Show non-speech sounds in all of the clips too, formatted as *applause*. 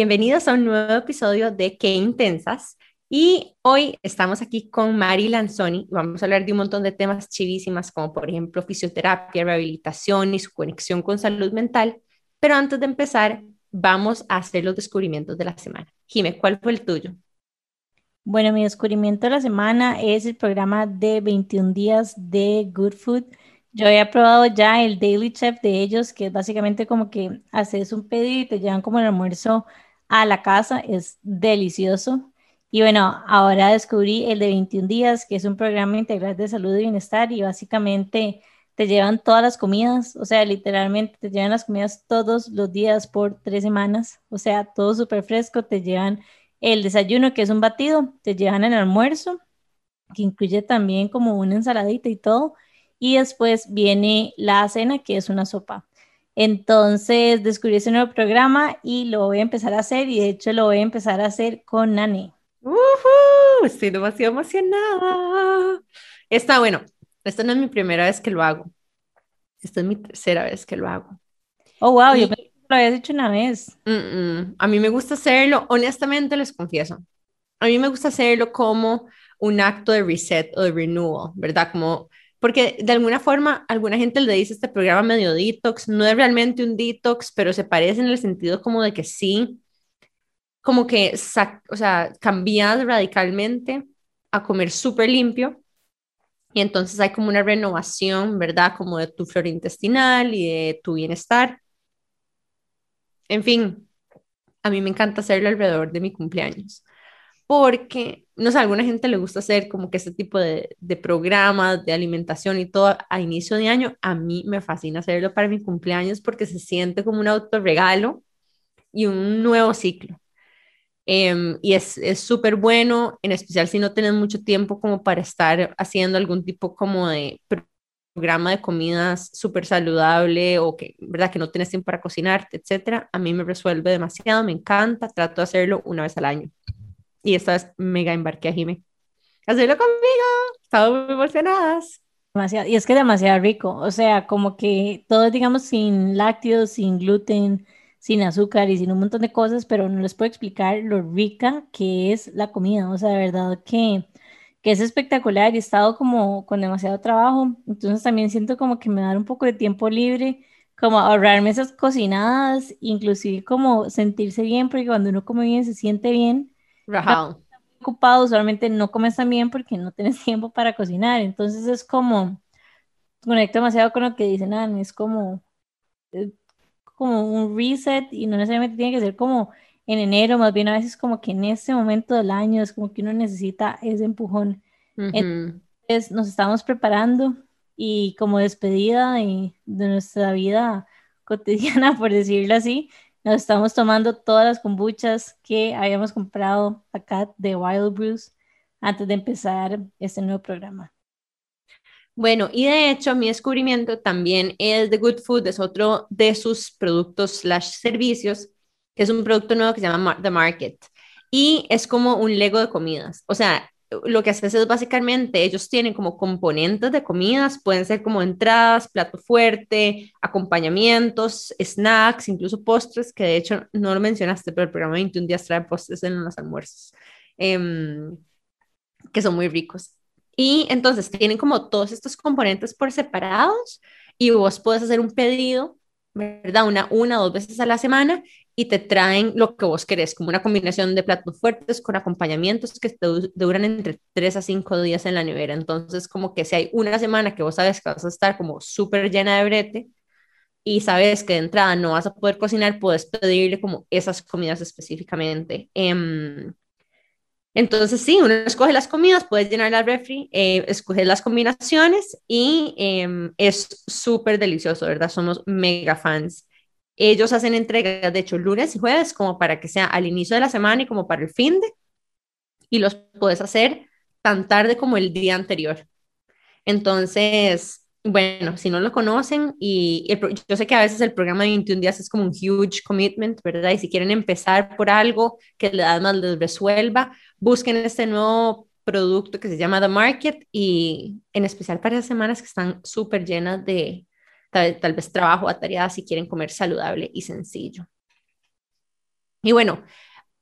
bienvenidos a un nuevo episodio de Qué Intensas. Y hoy estamos aquí con Mari Lanzoni. Vamos a hablar de un montón de temas chivísimas, como por ejemplo fisioterapia, rehabilitación y su conexión con salud mental. Pero antes de empezar, vamos a hacer los descubrimientos de la semana. Jime, ¿cuál fue el tuyo? Bueno, mi descubrimiento de la semana es el programa de 21 días de Good Food. Yo había probado ya el Daily Chef de ellos, que es básicamente como que haces un pedido y te llevan como el almuerzo a la casa. Es delicioso. Y bueno, ahora descubrí el de 21 días, que es un programa integral de salud y bienestar y básicamente te llevan todas las comidas, o sea, literalmente te llevan las comidas todos los días por tres semanas, o sea, todo súper fresco, te llevan el desayuno, que es un batido, te llevan el almuerzo, que incluye también como una ensaladita y todo, y después viene la cena, que es una sopa. Entonces descubrí ese nuevo programa y lo voy a empezar a hacer y de hecho lo voy a empezar a hacer con Nani. Uh Estoy demasiado emocionada. Está bueno. Esta no es mi primera vez que lo hago. Esta es mi tercera vez que lo hago. Oh, wow, yo lo habías hecho una vez. A mí me gusta hacerlo, honestamente les confieso. A mí me gusta hacerlo como un acto de reset o de renewal, ¿verdad? Como porque de alguna forma alguna gente le dice este programa medio detox, no es realmente un detox, pero se parece en el sentido como de que sí, como que, o sea, cambias radicalmente a comer súper limpio y entonces hay como una renovación, ¿verdad? Como de tu flora intestinal y de tu bienestar. En fin, a mí me encanta hacerlo alrededor de mi cumpleaños porque, no sé, alguna gente le gusta hacer como que este tipo de, de programas de alimentación y todo a inicio de año. A mí me fascina hacerlo para mi cumpleaños porque se siente como un autorregalo y un nuevo ciclo. Em, y es súper bueno, en especial si no tienes mucho tiempo como para estar haciendo algún tipo como de programa de comidas súper saludable o que, ¿verdad? que no tienes tiempo para cocinarte, etcétera. A mí me resuelve demasiado, me encanta, trato de hacerlo una vez al año. Y esta vez mega embarqué a Jimmy. Hacerlo conmigo, estamos muy emocionadas. Demasiado, y es que es demasiado rico, o sea, como que todo, digamos, sin lácteos, sin gluten, sin azúcar y sin un montón de cosas, pero no les puedo explicar lo rica que es la comida. O sea, de verdad que, que es espectacular y he estado como con demasiado trabajo. Entonces también siento como que me da un poco de tiempo libre, como ahorrarme esas cocinadas, inclusive como sentirse bien, porque cuando uno come bien se siente bien. Rajado. Ocupado, usualmente no comes tan bien porque no tienes *laughs* tiempo para cocinar. Entonces es como, conecto demasiado con lo que dicen, ah, es como eh, como un reset y no necesariamente tiene que ser como en enero, más bien a veces como que en este momento del año es como que uno necesita ese empujón. Entonces nos estamos preparando y como despedida de, de nuestra vida *laughs* cotidiana, por decirlo así, nos estamos tomando todas las kombuchas que habíamos comprado acá de Wild Brews antes de empezar este nuevo programa. Bueno, y de hecho mi descubrimiento también es de Good Food, es otro de sus productos slash servicios, que es un producto nuevo que se llama The Market. Y es como un Lego de comidas. O sea, lo que haces es básicamente, ellos tienen como componentes de comidas, pueden ser como entradas, plato fuerte, acompañamientos, snacks, incluso postres, que de hecho no lo mencionaste, pero el programa 21 días trae postres en los almuerzos, em, que son muy ricos. Y entonces tienen como todos estos componentes por separados y vos puedes hacer un pedido, ¿verdad? Una, una dos veces a la semana y te traen lo que vos querés, como una combinación de platos fuertes con acompañamientos que duran entre 3 a 5 días en la nevera. Entonces, como que si hay una semana que vos sabes que vas a estar como súper llena de brete y sabes que de entrada no vas a poder cocinar, puedes pedirle como esas comidas específicamente. Eh, entonces, sí, uno escoge las comidas, puedes llenar la refri, eh, escoger las combinaciones y em, es súper delicioso, ¿verdad? Somos mega fans. Ellos hacen entregas, de hecho, lunes y jueves, como para que sea al inicio de la semana y como para el fin de, y los puedes hacer tan tarde como el día anterior. Entonces, bueno, si no lo conocen, y yo sé que a veces el programa de 21 días es como un huge commitment, ¿verdad? Y si quieren empezar por algo que le más les resuelva, busquen este nuevo producto que se llama The Market y en especial para las semanas que están súper llenas de tal, vez trabajo, tareas si quieren comer saludable y sencillo. Y bueno,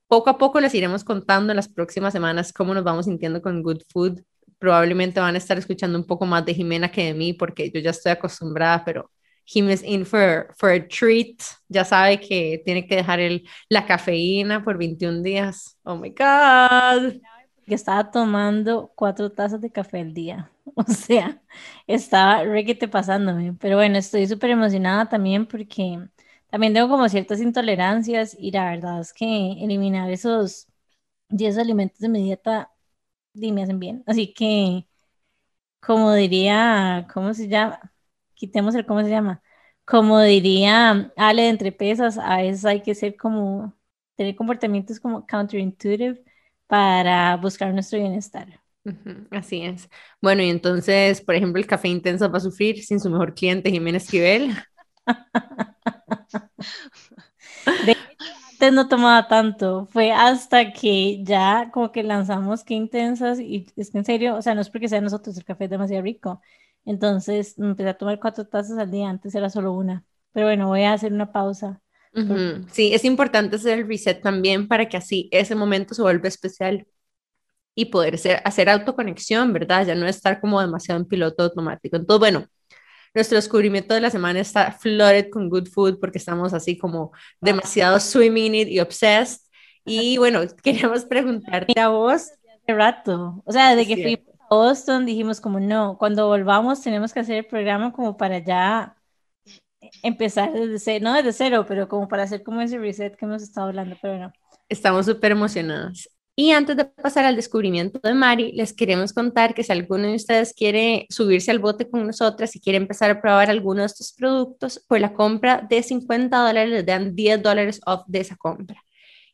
poco a poco les iremos contando en las próximas semanas cómo nos vamos sintiendo con Good Food. Probablemente van a estar escuchando un poco más de Jimena que de mí porque yo ya estoy acostumbrada, pero Jim is in for, for a treat. Ya sabe que tiene que dejar el, la cafeína por 21 días. Oh my God. Que estaba tomando cuatro tazas de café al día. *laughs* O sea, estaba requete pasándome. Pero bueno, estoy súper emocionada también porque también tengo como ciertas intolerancias y la verdad es que eliminar esos 10 alimentos de mi dieta me hacen bien. Así que, como diría, ¿cómo se llama? Quitemos el cómo se llama. Como diría Ale de Entre Pesas, a veces hay que ser como, tener comportamientos como counterintuitive para buscar nuestro bienestar. Así es. Bueno, y entonces, por ejemplo, el café intenso va a sufrir sin su mejor cliente, Jiménez Esquivel. antes no tomaba tanto, fue hasta que ya como que lanzamos Qué Intensas y es que en serio, o sea, no es porque sea nosotros, el café es demasiado rico. Entonces me empecé a tomar cuatro tazas al día, antes era solo una. Pero bueno, voy a hacer una pausa. Sí, es importante hacer el reset también para que así ese momento se vuelva especial y poder ser, hacer autoconexión, ¿verdad? Ya no estar como demasiado en piloto automático. Entonces, bueno, nuestro descubrimiento de la semana está flooded con good food porque estamos así como demasiado swimming it y obsessed. Y bueno, *laughs* queríamos preguntarte a vos. Hace rato, o sea, desde que fuimos a Boston dijimos como no, cuando volvamos tenemos que hacer el programa como para ya empezar desde cero, no desde cero, pero como para hacer como ese reset que hemos estado hablando, pero no. Estamos súper emocionados. Y antes de pasar al descubrimiento de Mari, les queremos contar que si alguno de ustedes quiere subirse al bote con nosotras y quiere empezar a probar alguno de estos productos, por la compra de 50 dólares les dan 10 dólares off de esa compra.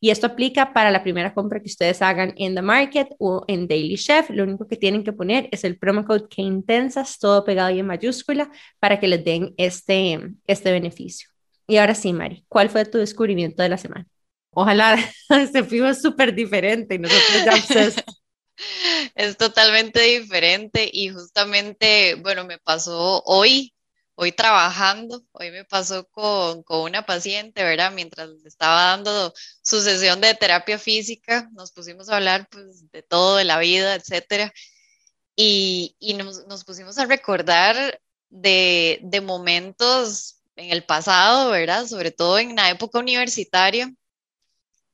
Y esto aplica para la primera compra que ustedes hagan en The Market o en Daily Chef. Lo único que tienen que poner es el promo code que intensas, todo pegado y en mayúscula, para que les den este, este beneficio. Y ahora sí, Mari, ¿cuál fue tu descubrimiento de la semana? Ojalá *laughs* se fijo súper diferente y nosotros ya *laughs* Es totalmente diferente y justamente, bueno, me pasó hoy, hoy trabajando, hoy me pasó con, con una paciente, ¿verdad? Mientras estaba dando su sesión de terapia física, nos pusimos a hablar pues, de todo, de la vida, etcétera. Y, y nos, nos, pusimos a recordar de, de momentos en el pasado, ¿verdad? Sobre todo en la época universitaria,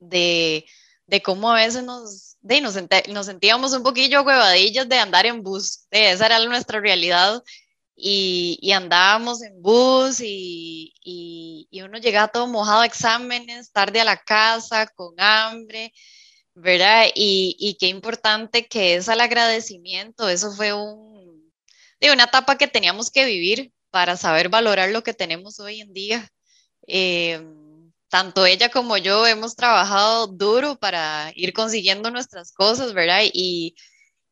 de, de cómo a veces nos, de, nos, nos, sentíamos un poquillo huevadillas de andar en bus, de, esa era nuestra realidad. Y, y andábamos en bus y, y, y, uno llegaba todo mojado a exámenes, tarde a la casa, con hambre, ¿verdad? Y, y qué importante que es el agradecimiento, eso fue un, de una etapa que teníamos que vivir para saber valorar lo que tenemos hoy en día. Eh, tanto ella como yo hemos trabajado duro para ir consiguiendo nuestras cosas, ¿verdad? Y,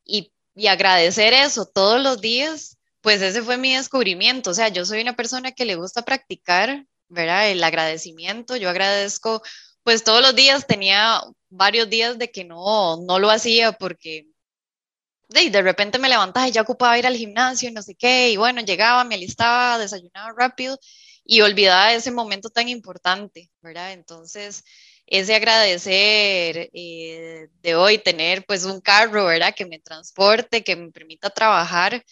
y, agradecer eso todos los días, pues ese fue mi descubrimiento. O sea, yo soy una persona que le gusta practicar, ¿verdad? El agradecimiento. Yo agradezco, pues todos los días tenía varios días de que no, no lo hacía porque de, de repente me levantaba y ya ocupaba ir al gimnasio y no sé qué, y bueno, llegaba, me alistaba, desayunaba rápido y olvidaba ese momento tan importante, ¿verdad? Entonces, ese agradecer eh, de hoy tener pues un carro, ¿verdad? Que me transporte, que me permita trabajar,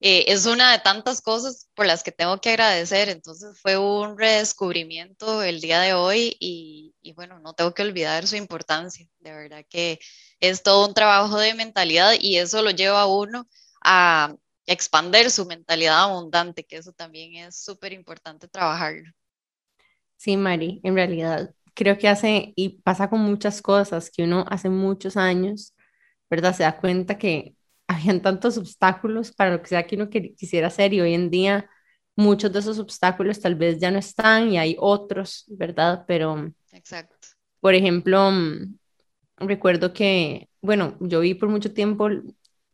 eh, es una de tantas cosas por las que tengo que agradecer. Entonces fue un redescubrimiento el día de hoy y, y bueno, no tengo que olvidar su importancia. De verdad que es todo un trabajo de mentalidad y eso lo lleva a uno a expander su mentalidad abundante, que eso también es súper importante trabajarlo. Sí, Mari, en realidad creo que hace y pasa con muchas cosas que uno hace muchos años, ¿verdad? Se da cuenta que *laughs* habían tantos obstáculos para lo que sea que uno quisiera hacer y hoy en día muchos de esos obstáculos tal vez ya no están y hay otros, ¿verdad? Pero, Exacto. por ejemplo, mm, recuerdo que, bueno, yo vi por mucho tiempo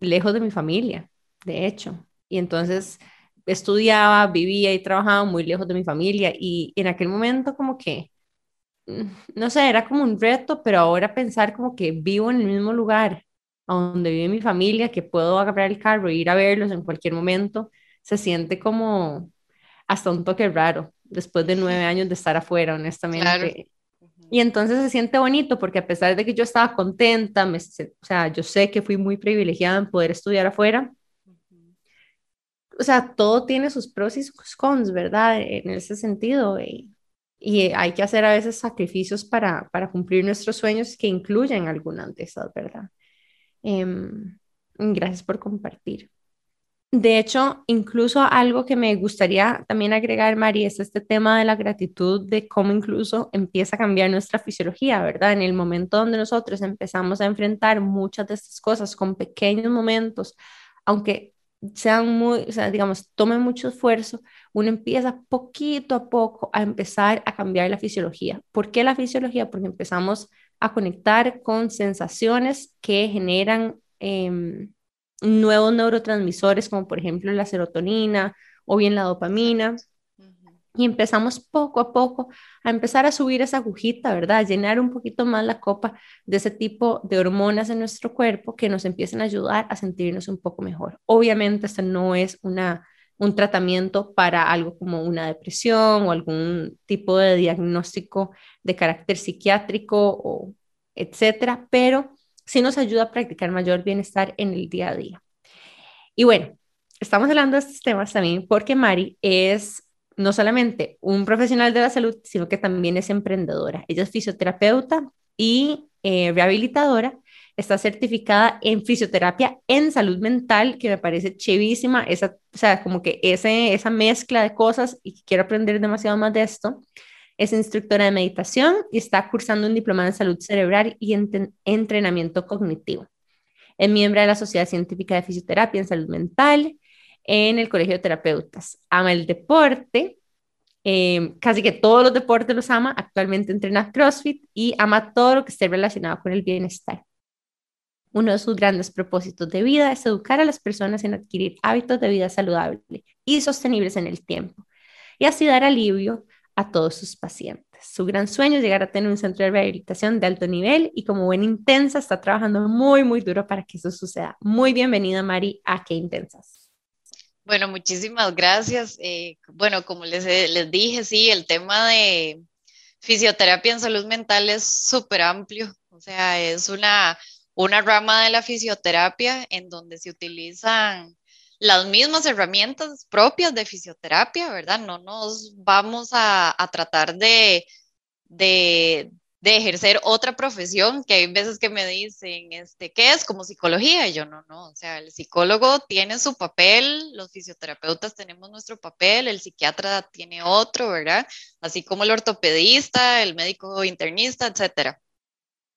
lejos de mi familia, de hecho. Y entonces estudiaba, vivía y trabajaba muy lejos de mi familia y en aquel momento como que, mm, no sé, era como un reto, pero ahora pensar como que vivo en el mismo lugar donde vive mi familia, que puedo agarrar el carro e ir a verlos en cualquier momento, se siente como hasta un toque raro después de nueve años de estar afuera, honestamente. Y entonces se siente bonito porque a pesar de que yo estaba contenta, me, o sea, yo sé que fui muy privilegiada en poder estudiar afuera, o sea, todo tiene sus pros y sus cons, ¿verdad? En ese sentido. Y, hay que hacer a veces sacrificios para, para cumplir nuestros sueños que incluyen algunas de esas, ¿verdad? Em, gracias por compartir. De hecho, incluso algo que me gustaría también agregar, Mari, es este tema de la gratitud, de cómo incluso empieza a cambiar nuestra fisiología, ¿verdad? En el momento donde nosotros empezamos a enfrentar muchas de estas cosas con pequeños momentos, aunque sean muy, o sea, digamos, tomen mucho esfuerzo, uno empieza poquito a poco a empezar a cambiar la fisiología. ¿Por qué la fisiología? Porque empezamos a conectar con sensaciones que generan em, nuevos neurotransmisores, como por ejemplo la serotonina o bien la dopamina. Y empezamos poco a poco a empezar a subir esa agujita, ¿verdad? A llenar un poquito más la copa de ese tipo de hormonas en nuestro cuerpo que nos empiecen a ayudar a sentirnos un poco mejor. Obviamente, esto no es una, un tratamiento para algo como una depresión o algún tipo de diagnóstico de carácter psiquiátrico o etcétera, pero sí nos ayuda a practicar mayor bienestar en el día a día. Y bueno, estamos hablando de estos temas también porque Mari es no solamente un profesional de la salud, sino que también es emprendedora. Ella es fisioterapeuta y eh, rehabilitadora. Está certificada en fisioterapia en salud mental, que me parece chivísima, esa, o sea, como que ese, esa mezcla de cosas y quiero aprender demasiado más de esto. Es instructora de meditación y está cursando un diploma en salud cerebral y entrenamiento cognitivo. Es miembro de la Sociedad Científica de Fisioterapia en Salud Mental en el Colegio de Terapeutas. Ama el deporte, em, casi que todos los deportes los ama. Actualmente entrena CrossFit y ama todo lo que esté relacionado con el bienestar. Uno de sus grandes propósitos de vida es educar a las personas en adquirir hábitos de vida saludable y sostenibles en el tiempo y así dar alivio a todos sus pacientes. Su gran sueño es llegar a tener un centro de rehabilitación de alto nivel y como buena intensa está trabajando muy, muy duro para que eso suceda. Muy bienvenida, Mari, a Qué Intensas. Bueno, muchísimas gracias. Eh, bueno, como les, les dije, sí, el tema de fisioterapia en salud mental es súper amplio. O sea, es una, una rama de la fisioterapia en donde se utilizan las mismas herramientas propias de fisioterapia, ¿verdad? No nos vamos a, tratar de, de, ejercer otra profesión, que hay veces que me dicen, este, ¿qué es? Como psicología. Y yo no, no, o sea, el psicólogo tiene su papel, los fisioterapeutas tenemos nuestro papel, el psiquiatra tiene otro, ¿verdad? Así como el ortopedista, el médico internista, etcétera.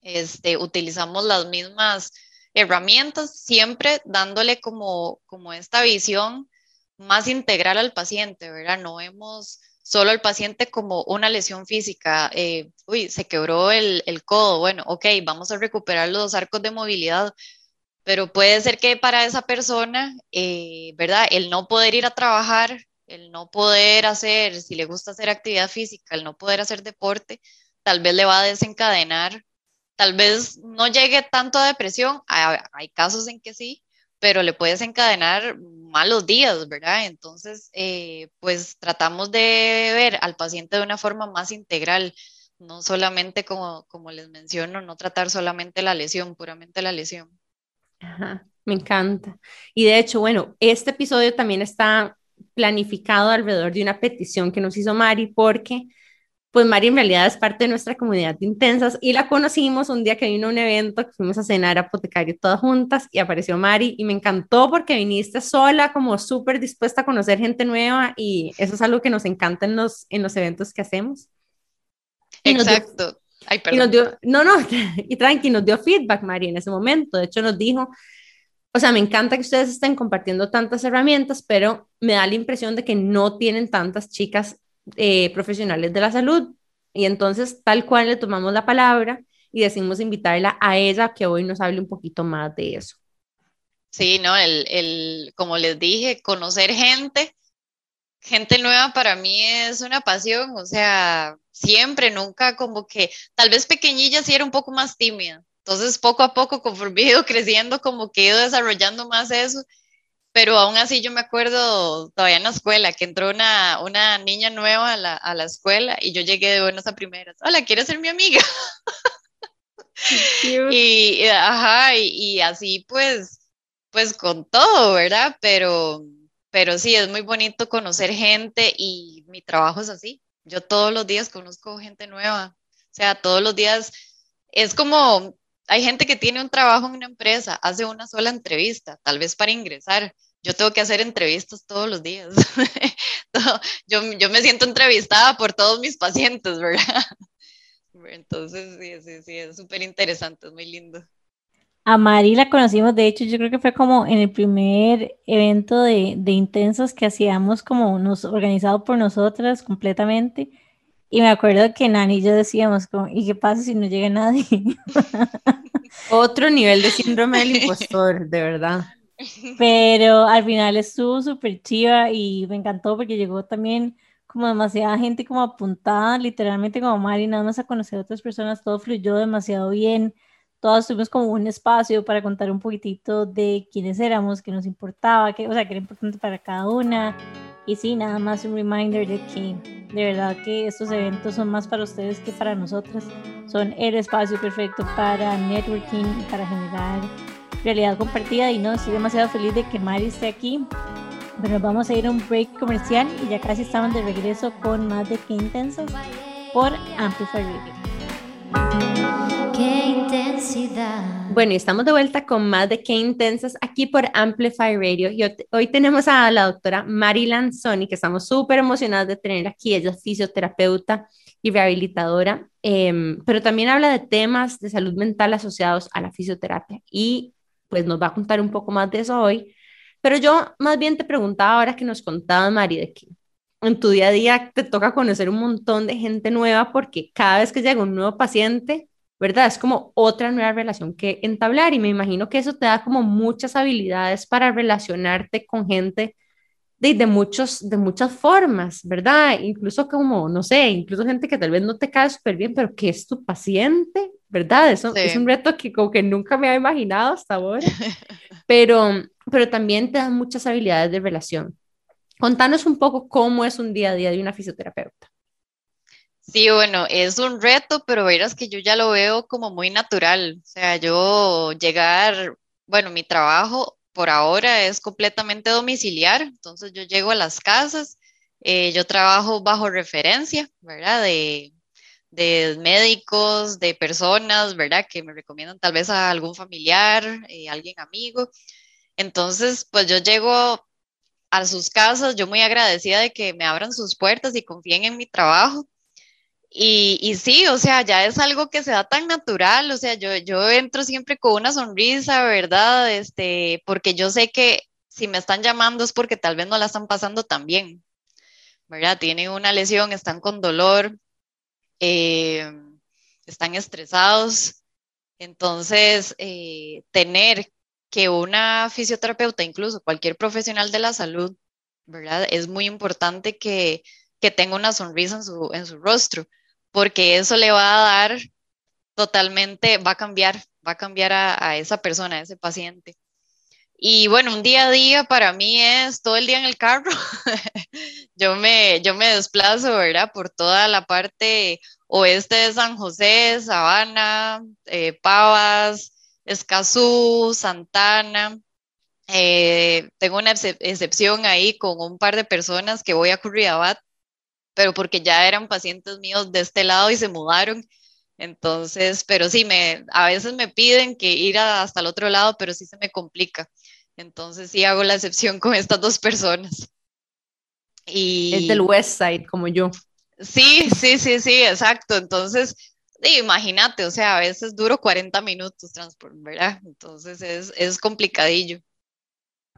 Este, utilizamos las mismas herramientas, siempre dándole como, como esta visión más integral al paciente, ¿verdad? No vemos solo al paciente como una lesión física, eh, uy, se quebró el, codo, bueno, ok, vamos a recuperar los arcos de movilidad, pero puede ser que para esa persona, eh, ¿verdad? El no poder ir a trabajar, el no poder hacer, si le gusta hacer actividad física, el no poder hacer deporte, tal vez le va a desencadenar Tal vez no llegue tanto a depresión, hay, casos en que sí, pero le puedes encadenar malos días, ¿verdad? Entonces, eh, pues tratamos de ver al paciente de una forma más integral, no solamente como, como les menciono, no tratar solamente la lesión, puramente la lesión. Ajá, me encanta. Y de hecho, bueno, este episodio también está planificado alrededor de una petición que nos hizo Mari porque pues Mari en realidad es parte de nuestra comunidad de intensas y la conocimos un día que vino a un evento, que fuimos a cenar a Apotecario todas juntas y apareció Mari y me encantó porque viniste sola, como súper dispuesta a conocer gente nueva y eso es algo que nos encanta en los, en los eventos que hacemos. Exacto. Ay, perdón. Y nos dio, no, no, *laughs* y tranqui, nos dio feedback Mari en ese momento. De hecho, nos dijo, o sea, me encanta que ustedes estén compartiendo tantas herramientas, pero me da la impresión de que no tienen tantas chicas eh, profesionales de la salud. Y entonces, tal cual le tomamos la palabra y decimos invitarla a ella que hoy nos hable un poquito más de eso. Sí, no, el, el, como les dije, conocer gente, gente nueva para mí es una pasión, o sea, siempre, nunca como que, tal vez pequeñilla sí era un poco más tímida, entonces poco a poco, conforme he ido creciendo, como que he ido desarrollando más eso pero aún así yo me acuerdo todavía en la escuela que entró una, una niña nueva a la, a la escuela y yo llegué de buenas a primeras, hola, ¿quieres ser mi amiga? *laughs* y, ajá, y, así pues, pues con todo, ¿verdad? Pero, pero sí, es muy bonito conocer gente y mi trabajo es así. Yo todos los días conozco gente nueva, o sea, todos los días es como, hay gente que tiene un trabajo en una empresa, hace una sola entrevista, tal vez para ingresar. Yo tengo que hacer entrevistas todos los días. *laughs* yo, yo me siento entrevistada por todos mis pacientes, ¿verdad? *laughs* Entonces, sí, sí, sí, es súper interesante, es muy lindo. A Mari la conocimos, de hecho, yo creo que fue como en el primer evento de, de Intensos que hacíamos como nos, organizado por nosotras completamente. Y me acuerdo que Nani y yo decíamos, como, ¿y qué pasa si no llega nadie? *laughs* Otro nivel de síndrome del *laughs* impostor, de verdad. Pero al final estuvo súper chiva y me encantó porque llegó también como demasiada gente como apuntada, literalmente como Mari, nada más a conocer a otras personas, todo fluyó demasiado bien, todos tuvimos como un espacio para contar un poquitito de quiénes éramos, qué nos importaba, qué, o sea, qué era importante para cada una. Y sí, nada más un reminder de que de verdad que estos eventos son más para ustedes que para nosotras. Son el espacio perfecto para networking para generar realidad compartida. Y no, estoy demasiado feliz de que Mari esté aquí bueno, vamos a ir a un break comercial y ya casi estamos de regreso con más de Qué Intensas por Amplify Radio. Qué intensidad. Bueno, y estamos de vuelta con más de Qué Intensas aquí por Amplify Radio. Y hoy tenemos a la doctora Mari Lanzoni, que estamos súper emocionados de tener aquí. Ella es fisioterapeuta y rehabilitadora, em, pero también habla de temas de salud mental asociados a la fisioterapia. Y pues nos va a contar un poco más de eso hoy. Pero yo más bien te preguntaba ahora que nos contaba Mari de que en tu día a día te toca conocer un montón de gente nueva porque cada vez que llega un nuevo paciente, ¿verdad? Es como otra nueva relación que entablar y me imagino que eso te da como muchas habilidades para relacionarte con gente de, de, muchos, de muchas formas, ¿verdad? Incluso como, no sé, incluso gente que tal vez no te cae súper bien, pero que es tu paciente, ¿verdad? Eso es un reto que como que nunca me había imaginado hasta ahora, *laughs* pero pero también te dan muchas habilidades de relación. Contanos un poco cómo es un día a día de una fisioterapeuta. Sí, bueno, es un reto, pero verás que yo ya lo veo como muy natural. O sea, yo llegar, bueno, mi trabajo por ahora es completamente domiciliar, entonces yo llego a las casas, eh, yo trabajo bajo referencia, ¿verdad? De, de, médicos, de personas, ¿verdad? Que me recomiendan tal vez a algún familiar, eh, alguien amigo. Entonces, pues yo llego a sus casas, yo muy agradecida de que me abran sus puertas y confíen en mi trabajo. Y, y, sí, o sea, ya es algo que se da tan natural, o sea, yo, yo entro siempre con una sonrisa, ¿verdad? Este, porque yo sé que si me están llamando es porque tal vez no la están pasando tan bien, ¿verdad? Tienen una lesión, están con dolor, eh, están estresados. Entonces, eh, tener que una fisioterapeuta, incluso cualquier profesional de la salud, ¿verdad? Es muy importante que, tenga una sonrisa en su, en su rostro, porque eso le va a dar totalmente, va a cambiar, va a cambiar a, esa persona, a ese paciente. Y bueno, un día a día para mí es todo el día en el carro. *laughs* yo, me, yo me desplazo, ¿verdad? Por toda la parte oeste de San José, Sabana, eh, Pavas, Escazú, Santana. Eh, tengo una excepción ahí con un par de personas que voy a Curriabat, pero porque ya eran pacientes míos de este lado y se mudaron. Entonces, pero sí, me, a veces me piden que ir hasta el otro lado, pero sí se me complica. Entonces sí hago la excepción con estas dos personas. Y... Es del West Side, como yo. Sí, sí, sí, sí, exacto. Entonces, imagínate, o sea, a veces duro 40 minutos transporte, ¿verdad? Entonces es, es complicadillo.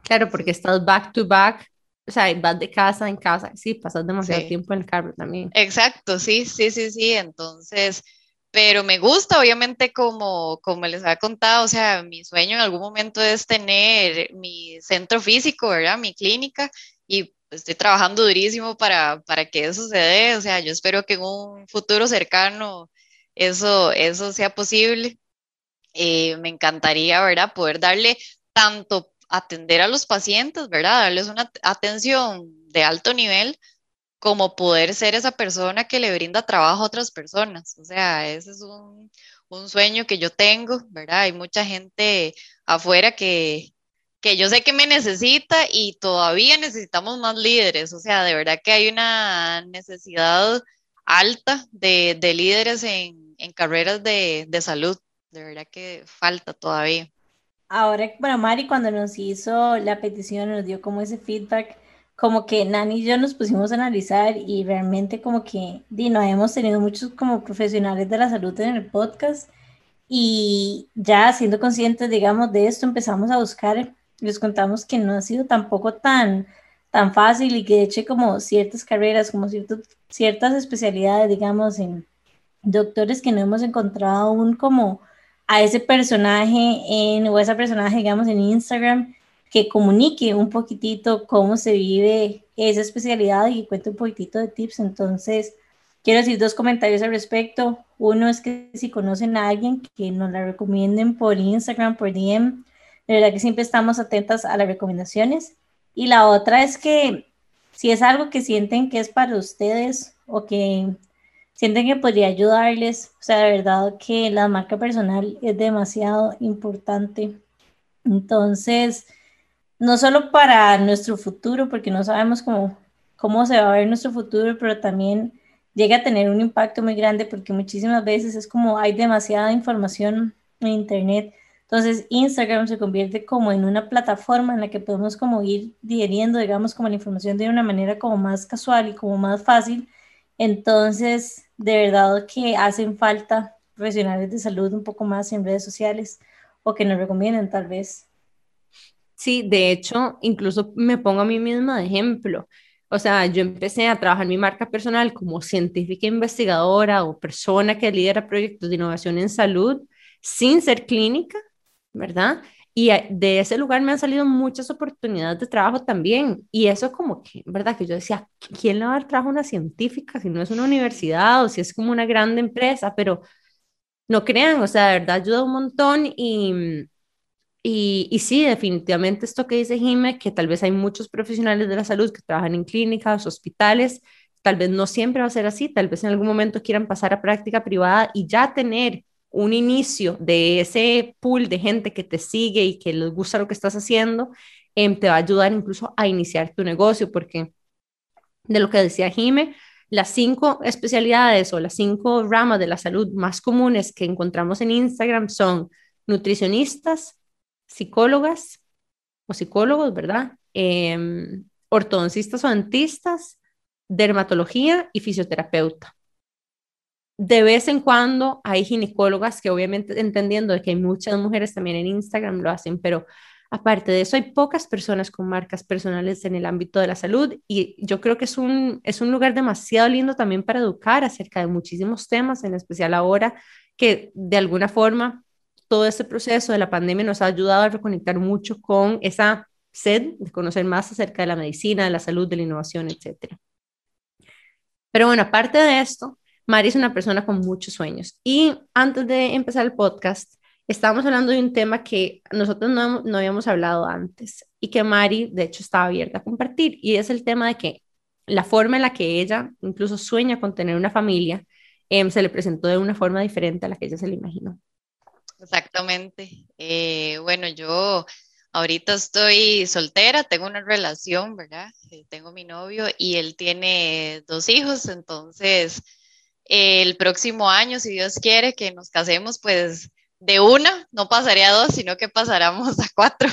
Claro, porque estás back to back, o sea, vas de casa en casa, sí, pasas demasiado tiempo en el carro también. Exacto, sí, sí, sí, sí, entonces, pero me gusta, obviamente, como, como les había contado, o sea, mi sueño en algún momento es tener mi centro físico, ¿verdad? Mi clínica, y estoy trabajando durísimo para, para que eso se dé, o sea, yo espero que en un futuro cercano eso, eso sea posible. Eh, me encantaría, ¿verdad? Poder darle tanto atender a los pacientes, ¿verdad? Darles una atención de alto nivel como poder ser esa persona que le brinda trabajo a otras personas. O sea, ese es un, un sueño que yo tengo, ¿verdad? Hay mucha gente afuera que, que yo sé que me necesita y todavía necesitamos más líderes. O sea, de verdad que hay una necesidad alta de, de líderes en, en carreras de, de, salud. De verdad que falta todavía. Ahora, bueno, Mari cuando nos hizo la petición, nos dio como ese feedback, como que Nani y yo nos pusimos a analizar y realmente como que, di, no hemos tenido muchos como profesionales de la salud en el podcast y ya siendo conscientes, digamos, de esto, empezamos a buscar, les contamos que no ha sido tampoco tan, tan fácil y que de hecho como ciertas carreras, como ciertos, ciertas especialidades, digamos, en doctores que no hemos encontrado aún como a ese personaje en, o esa personaje, digamos, en Instagram que comunique un poquitito cómo se vive esa especialidad y cuente un poquitito de tips. Entonces, quiero decir dos comentarios al respecto. Uno es que si conocen a alguien que nos la recomienden por Instagram, por DM, de verdad que siempre estamos atentas a las recomendaciones. Y la otra es que si es algo que sienten que es para ustedes o que sienten que podría ayudarles, o sea, de verdad que la marca personal es demasiado importante. Entonces, no solo para nuestro futuro, porque no sabemos cómo, cómo se va a ver nuestro futuro, pero también llega a tener un impacto muy grande porque muchísimas veces es como hay demasiada información en Internet. Entonces Instagram se convierte como en una plataforma en la que podemos como ir digeriendo, digamos, como la información de una manera como más casual y como más fácil. Entonces, de verdad que hacen falta profesionales de salud un poco más en redes sociales o que nos recomienden tal vez. Sí, de hecho, incluso me pongo a mí misma de ejemplo. O sea, yo empecé a trabajar mi marca personal como científica investigadora o persona que lidera proyectos de innovación en salud sin ser clínica, ¿verdad? Y de ese lugar me han salido muchas oportunidades de trabajo también. Y eso como que, ¿verdad? Que yo decía, ¿quién le va a dar trabajo a una científica si no es una universidad o si es como una grande empresa? Pero no crean, o sea, de verdad ayuda un montón y, y, y, sí, definitivamente esto que dice Jime, que tal vez hay muchos profesionales de la salud que trabajan en clínicas, hospitales, tal vez no siempre va a ser así, tal vez en algún momento quieran pasar a práctica privada y ya tener un inicio de ese pool de gente que te sigue y que les gusta lo que estás haciendo, em, te va a ayudar incluso a iniciar tu negocio, porque de lo que decía Jime, las cinco especialidades o las cinco ramas de la salud más comunes que encontramos en Instagram son nutricionistas, psicólogas o psicólogos, ¿verdad? Em, ortodoncistas o dentistas, dermatología y fisioterapeuta. De vez en cuando hay ginecólogas que obviamente entendiendo de que hay muchas mujeres también en Instagram lo hacen, pero aparte de eso hay pocas personas con marcas personales en el ámbito de la salud y yo creo que es un, es un lugar demasiado lindo también para educar acerca de muchísimos temas, en especial ahora que de alguna forma todo este proceso de la pandemia nos ha ayudado a reconectar mucho con esa sed de conocer más acerca de la medicina, de la salud, de la innovación, etc. Pero bueno, aparte de esto, Mari es una persona con muchos sueños. Y antes de empezar el podcast, estábamos hablando de un tema que nosotros no, no habíamos hablado antes y que Mari, de hecho, estaba abierta a compartir. Y es el tema de que la forma en la que ella incluso sueña con tener una familia eh, se le presentó de una forma diferente a la que ella se le imaginó. Exactamente. Eh, bueno, yo ahorita estoy soltera, tengo una relación, ¿verdad? Eh, tengo mi novio y él tiene dos hijos, entonces el próximo año, si Dios quiere que nos casemos, pues de una, no pasaría a dos, sino que pasáramos a cuatro.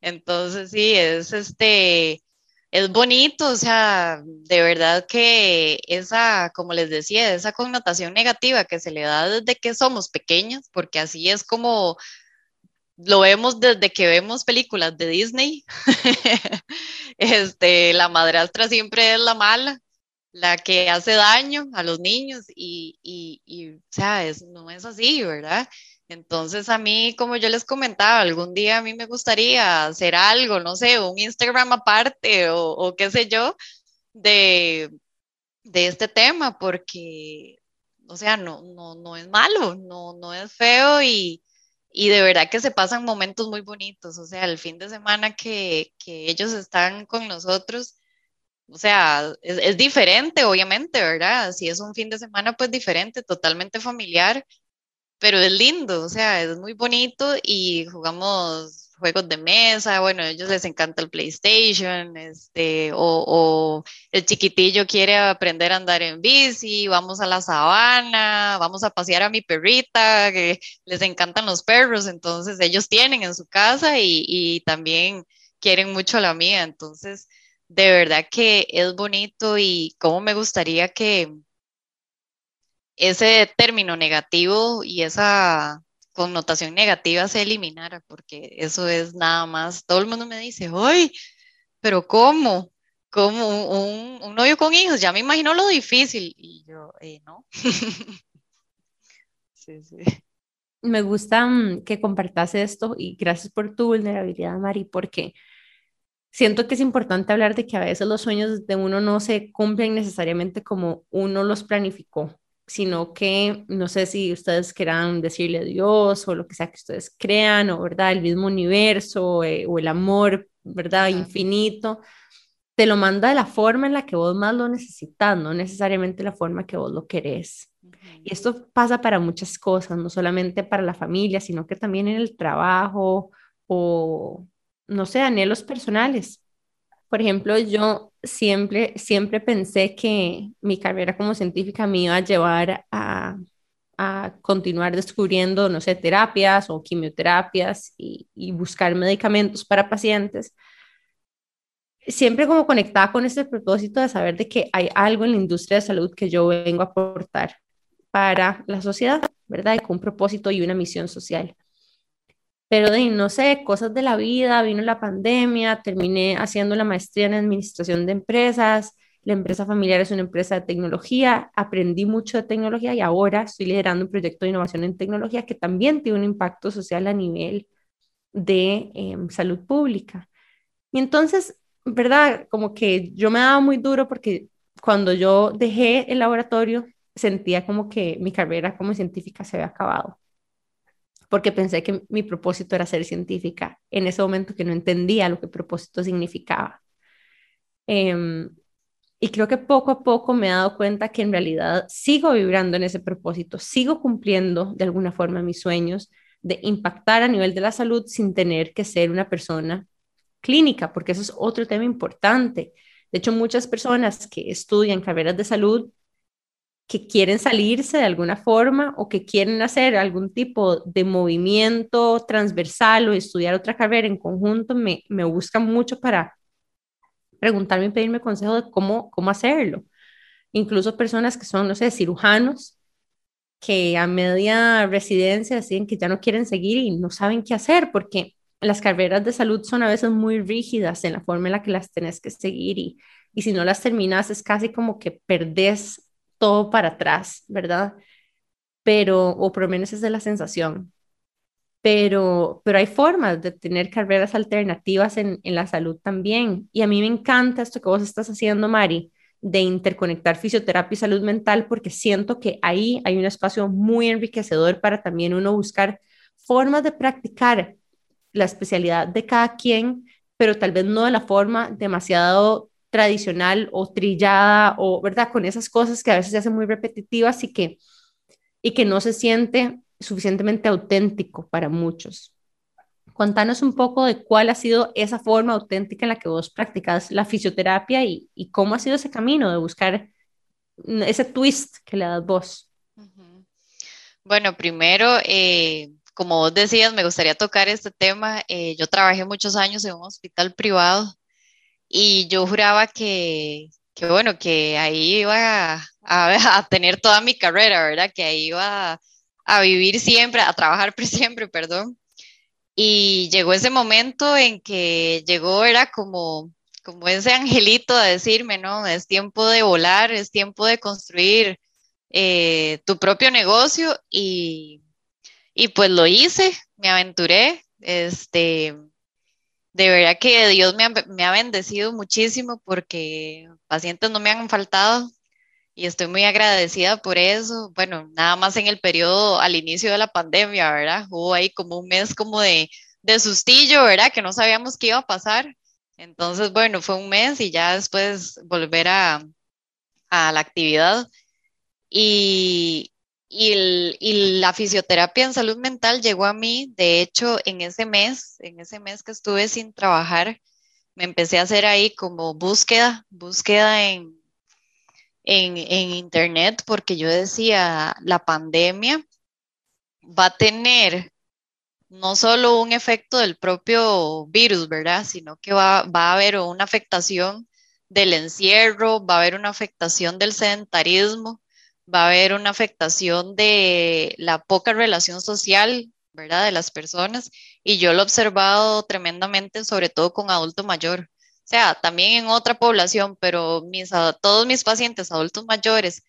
Entonces, sí, es este, es bonito, o sea, de verdad que esa, como les decía, esa connotación negativa que se le da desde que somos pequeños, porque así es como lo vemos desde que vemos películas de Disney. *laughs* este, la madrastra siempre es la mala, la que hace daño a los niños y, y, o sea, es, no es así, ¿verdad? Entonces a mí, como yo les comentaba, algún día a mí me gustaría hacer algo, no sé, un Instagram aparte o, qué sé yo, de, de, este tema, porque, o sea, no, no, no es malo, no, no es feo y, y de verdad que se pasan momentos muy bonitos, o sea, el fin de semana que, que ellos están con nosotros, o sea, es, diferente, obviamente, ¿verdad? Si es un fin de semana, pues diferente, totalmente familiar, pero es lindo, o sea, es muy bonito y jugamos juegos de mesa, bueno, a ellos les encanta el PlayStation, este, o, o, el chiquitillo quiere aprender a andar en bici, vamos a la sabana, vamos a pasear a mi perrita, que les encantan los perros, entonces ellos tienen en su casa y, y también quieren mucho a la mía, entonces de verdad que es bonito y cómo me gustaría que ese término negativo y esa connotación negativa se eliminara, porque eso es nada más, todo el mundo me dice, ¡ay! Pero ¿cómo? ¿Cómo un, un novio con hijos? Ya me imagino lo difícil. Y yo, eh, no. *laughs* sí, sí. Me gusta mm, que compartas esto y gracias por tu vulnerabilidad, Mari, porque siento que es importante hablar de que a veces los sueños de uno no se cumplen necesariamente como uno los planificó sino que no sé si ustedes quieran decirle a Dios o lo que sea que ustedes crean, o verdad, el mismo universo eh, o el amor, verdad, infinito, te lo manda de la forma en la que vos más lo necesitas, no necesariamente la forma que vos lo querés. Y esto pasa para muchas cosas, no solamente para la familia, sino que también en el trabajo o, no sé, anhelos personales. Por ejemplo, yo siempre, siempre pensé que mi carrera como científica me iba a llevar a, a continuar descubriendo, no sé, terapias o quimioterapias y, buscar medicamentos para pacientes. Siempre como conectada con ese propósito de saber de que hay algo en la industria de salud que yo vengo a aportar para la sociedad, ¿verdad? Y con un propósito y una misión social pero de, no sé, cosas de la vida, vino la pandemia, terminé haciendo la maestría en administración de empresas, la empresa familiar es una empresa de tecnología, aprendí mucho de tecnología y ahora estoy liderando un proyecto de innovación en tecnología que también tiene un impacto social a nivel de em, salud pública. Y entonces, ¿verdad? Como que yo me daba muy duro porque cuando yo dejé el laboratorio sentía como que mi carrera como científica se había acabado porque pensé que mi propósito era ser científica, en ese momento que no entendía lo que propósito significaba. Em, y creo que poco a poco me he dado cuenta que en realidad sigo vibrando en ese propósito, sigo cumpliendo de alguna forma mis sueños de impactar a nivel de la salud sin tener que ser una persona clínica, porque eso es otro tema importante. De hecho, muchas personas que estudian carreras de salud que quieren salirse de alguna forma o que quieren hacer algún tipo de movimiento transversal o estudiar otra carrera en conjunto, me, me buscan mucho para preguntarme y pedirme consejo de cómo, cómo hacerlo. Incluso personas que son, no sé, cirujanos, que a media residencia deciden que ya no quieren seguir y no saben qué hacer porque las carreras de salud son a veces muy rígidas en la forma en la que las tenés que seguir y, y si no las terminas es casi como que perdés todo para atrás, ¿verdad? Pero, o por lo menos esa es la sensación. Pero, pero hay formas de tener carreras alternativas en, en la salud también. Y a mí me encanta esto que vos estás haciendo, Mari, de interconectar fisioterapia y salud mental, porque siento que ahí hay un espacio muy enriquecedor para también uno buscar formas de practicar la especialidad de cada quien, pero tal vez no de la forma demasiado tradicional o trillada o, ¿verdad? Con esas cosas que a veces se hacen muy repetitivas y que, y que no se siente suficientemente auténtico para muchos. Contanos un poco de cuál ha sido esa forma auténtica en la que vos practicas la fisioterapia y, y cómo ha sido ese camino de buscar ese twist que le das vos. Bueno, primero, eh, como vos decías, me gustaría tocar este tema. Eh, yo trabajé muchos años en un hospital privado y yo juraba que, que bueno, que ahí iba a, *laughs* a, tener toda mi carrera, ¿verdad? Que ahí iba a, a vivir siempre, a trabajar *laughs* siempre, perdón. Y llegó ese momento en que llegó, era como, como ese angelito a decirme, ¿no? Es tiempo de volar, es tiempo de construir eh, tu propio negocio y, y pues lo hice, me aventuré, este, de verdad que Dios me ha, me ha, bendecido muchísimo porque pacientes no me han faltado. y estoy muy agradecida por eso. Bueno, nada más en el periodo al inicio de la pandemia, ¿verdad? Hubo ahí como un mes como de, de sustillo, ¿verdad? Que no sabíamos qué iba a pasar. Entonces, bueno, fue un mes y ya después volver a, a la actividad. Y, y, la fisioterapia en salud mental llegó a mí, de hecho, en ese mes, en ese mes que estuve sin trabajar, me empecé a hacer ahí como búsqueda, búsqueda en, en, en internet, porque yo decía, la pandemia va a tener no solo un efecto del propio virus, ¿verdad? Sino que va, va, a haber una afectación del encierro, va a haber una afectación del sedentarismo, va a haber una afectación de la poca relación social, ¿verdad? De las personas. Y yo lo he observado tremendamente, sobre todo con adulto mayor. O sea, también en otra población, pero mis, todos mis pacientes adultos mayores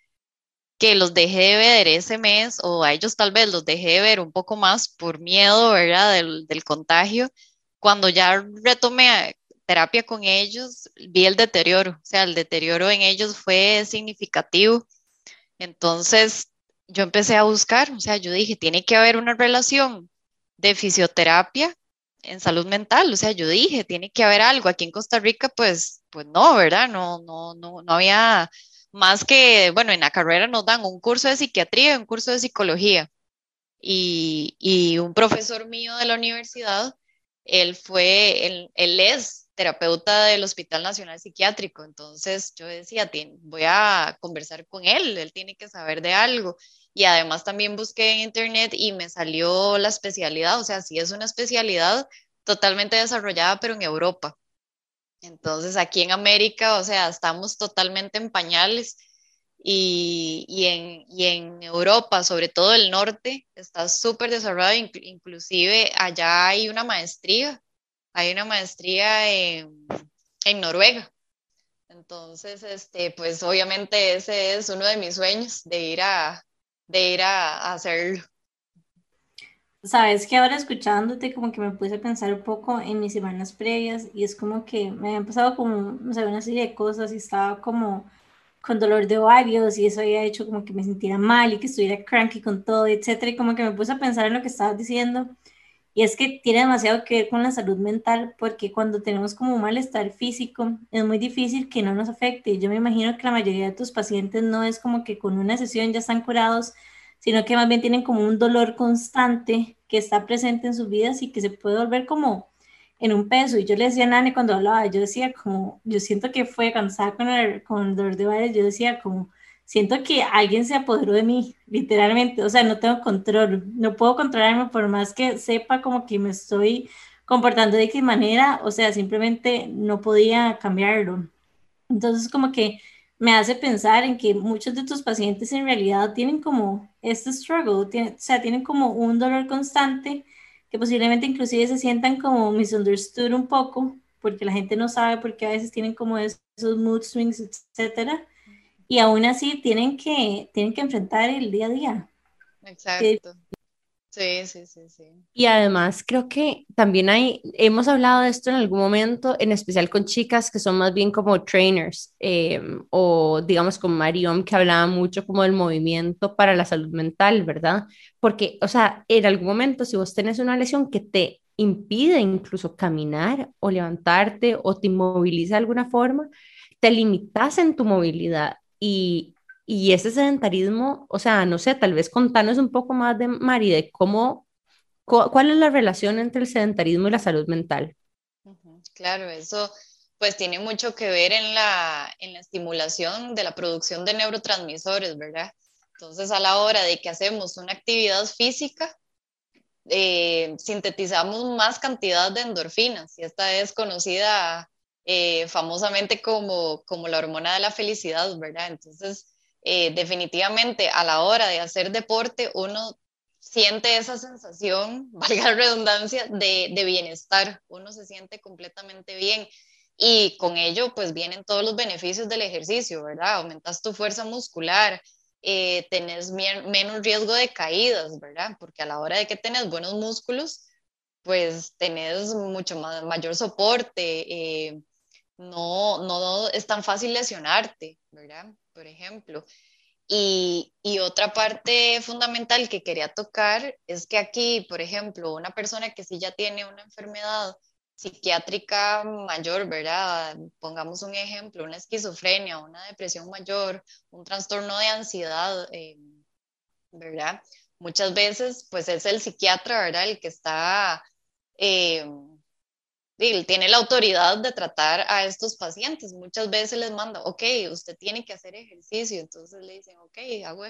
que los dejé de ver ese mes o a ellos tal vez los dejé de ver un poco más por miedo, ¿verdad? Del, del contagio. Cuando ya retomé terapia con ellos, vi el deterioro, o sea, el deterioro en ellos fue significativo entonces, yo empecé a buscar, o sea, yo dije, tiene que haber una relación de fisioterapia en salud mental, o sea, yo dije, tiene que haber algo. Aquí en Costa Rica, pues, pues no, ¿verdad? No, no, no, no había más que, bueno, en la carrera nos dan un curso de psiquiatría un curso de psicología. Y, y un profesor mío de la universidad, él fue, él, él es terapeuta del Hospital Nacional Psiquiátrico. Entonces yo decía, voy a conversar con él, él tiene que saber de algo. Y además también busqué en internet y me salió la especialidad, o sea, sí es una especialidad totalmente desarrollada, pero en Europa. Entonces aquí en América, o sea, estamos totalmente en pañales. Y, y, en, y en, Europa, sobre todo el norte, está súper desarrollado, inclusive allá hay una maestría hay una maestría en, Noruega. Entonces, este, pues obviamente ese es uno de mis sueños, de ir a, de ir a, hacerlo. Sabes que ahora escuchándote como que me puse a pensar un poco en mis semanas previas y es como que me habían pasado como, no sé, una serie de cosas y estaba como con dolor de ovarios y eso había hecho como que me sintiera mal y que estuviera cranky con todo, etcétera, y como que me puse a pensar en lo que estabas diciendo y es que tiene demasiado que ver con la salud mental, porque cuando tenemos como un malestar físico, es muy difícil que no nos afecte. Yo me imagino que la mayoría de tus pacientes no es como que con una sesión ya están curados, sino que más bien tienen como un dolor constante que está presente en sus vidas y que se puede volver como en un peso. Y yo le decía a Nani cuando hablaba, yo decía como, yo siento que fue cuando estaba con el, con el dolor de varios, yo decía como, siento que alguien se apoderó de mí, literalmente, o sea, no tengo control, no puedo controlarme por más que sepa como que me estoy comportando de qué manera, o sea, simplemente no podía cambiarlo. Entonces, como que me hace pensar en que muchos de tus pacientes en realidad tienen como este struggle, o sea, tienen como un dolor constante que posiblemente inclusive se sientan como misunderstood un poco, porque la gente no sabe por qué a veces tienen como esos mood swings, etcétera y aún así tienen que, tienen que enfrentar el día a día. Exacto. Sí, sí, sí, sí. Y además creo que también hay, hemos hablado de esto en algún momento, en especial con chicas que son más bien como trainers, em, o digamos con Marion, que hablaba mucho como del movimiento para la salud mental, ¿verdad? Porque, o sea, en algún momento si vos tenés una lesión que te impide incluso caminar o levantarte o te inmoviliza de alguna forma, te limitas en tu movilidad y, ese sedentarismo, o sea, no sé, tal vez contanos un poco más de Mari, de cómo, cuál es la relación entre el sedentarismo y la salud mental. Claro, eso pues tiene mucho que ver en la, en la estimulación de la producción de neurotransmisores, ¿verdad? Entonces, a la hora de que hacemos una actividad física, eh, sintetizamos más cantidad de endorfinas y esta es conocida eh, famosamente como, como la hormona de la felicidad, ¿verdad? Entonces, eh, definitivamente a la hora de hacer deporte, uno siente esa sensación, *laughs* valga la redundancia, de, de bienestar, uno se siente completamente bien y con ello pues vienen todos los beneficios del ejercicio, ¿verdad? Aumentas tu fuerza muscular, eh, tenés menos riesgo de caídas, ¿verdad? Porque a la hora de que tenés buenos músculos, pues tenés mucho más, mayor soporte, eh, no, no es tan fácil lesionarte, ¿verdad? por ejemplo. Y, y, otra parte fundamental que quería tocar es que aquí, por ejemplo, una persona que sí ya tiene una enfermedad psiquiátrica mayor, ¿verdad? Pongamos un ejemplo, una esquizofrenia, una depresión mayor, un trastorno de ansiedad, eh, ¿verdad? Muchas veces, pues es el psiquiatra, ¿verdad? El que está, eh, tiene la autoridad de tratar a estos pacientes. Muchas veces les manda, ok, usted tiene que hacer ejercicio, entonces le dicen, ok, hago,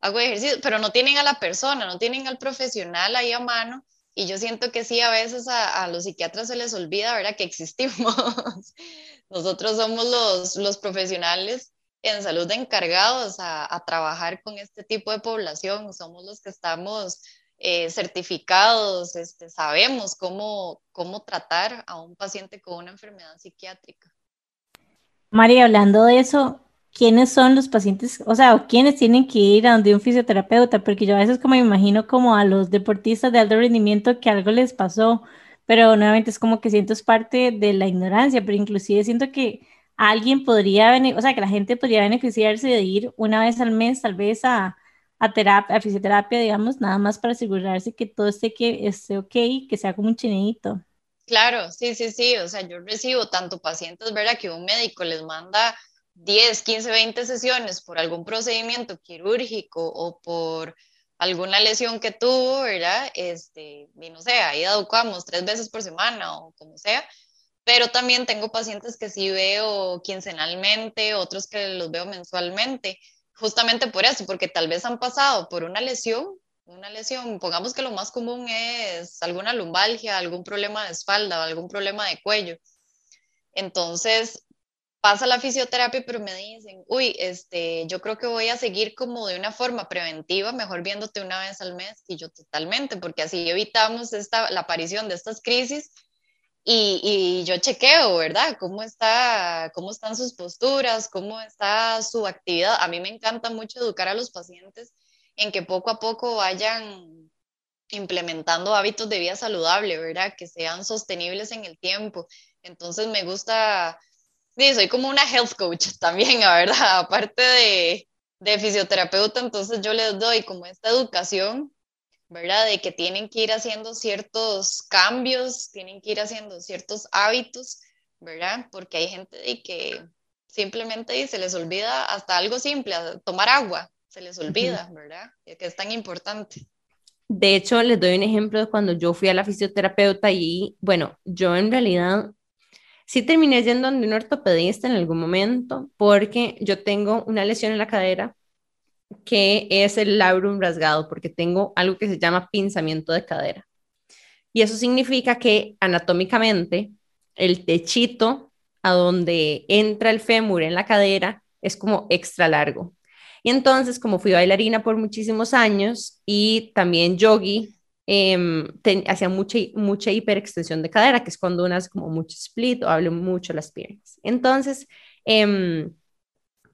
hago ejercicio, pero no tienen a la persona, no tienen al profesional ahí a mano y yo siento que sí, a veces a, los psiquiatras se les olvida, ¿verdad? Que existimos. *laughs* Nosotros somos los, los profesionales en salud encargados a, a, trabajar con este tipo de población. Somos los que estamos eh, certificados, este, sabemos cómo, cómo tratar a un paciente con una enfermedad psiquiátrica. María, hablando de eso, quiénes son los pacientes, o sea, quiénes tienen que ir a donde un fisioterapeuta, porque yo a veces como me imagino como a los deportistas de alto rendimiento que algo les pasó, pero nuevamente es como que siento es parte de la ignorancia, pero inclusive siento que alguien podría, o sea, que la gente podría beneficiarse de ir una vez al mes tal vez a, a terapia, a fisioterapia, digamos, nada más para asegurarse que todo esté, que esté ok, que sea como un chineito. Claro, sí, sí, sí, o sea, yo recibo tanto pacientes, ¿verdad? Que un médico les manda 10, 15, 20 sesiones por algún procedimiento quirúrgico o por alguna lesión que tuvo, ¿verdad? Este, y no sé, ahí educamos tres veces por semana o como sea, pero también tengo pacientes que sí veo quincenalmente, otros que los veo mensualmente, justamente por eso, porque tal vez han pasado por una lesión, una lesión, pongamos que lo más común es alguna lumbalgia, algún problema de espalda algún problema de cuello. Entonces, pasa la fisioterapia, pero me dicen, uy, este, yo creo que voy a seguir como de una forma preventiva, mejor viéndote una vez al mes, y yo totalmente, porque así evitamos esta, la aparición de estas crisis y, y, yo chequeo, ¿verdad? ¿Cómo, está, ¿Cómo están sus posturas? ¿Cómo está su actividad? A mí me encanta mucho educar a los pacientes en que poco a poco vayan implementando hábitos de vida saludable, ¿verdad? Que sean sostenibles en el tiempo. Entonces me gusta Sí, soy como una health coach *laughs* también, verdad, aparte de, de fisioterapeuta, entonces yo les doy como esta educación, ¿verdad? De que tienen que ir haciendo ciertos cambios, tienen que ir haciendo ciertos hábitos, ¿verdad? Porque hay gente de que simplemente se les olvida hasta algo simple, tomar agua, se les olvida, ¿verdad? Que es tan importante. De hecho, les doy un ejemplo de cuando yo fui a la fisioterapeuta y, bueno, yo en realidad Sí terminé yendo a un ortopedista en algún momento porque yo tengo una lesión en la cadera que es el labrum rasgado porque tengo algo que se llama pinzamiento de cadera. Y eso significa que anatómicamente el techito a donde entra el fémur en la cadera es como extra largo. Y entonces, como fui bailarina por muchísimos años y también yogi eh, hacía mucha, mucha hiperextensión de cadera, que es cuando uno hace como mucho split o hablo mucho las piernas. Entonces, eh,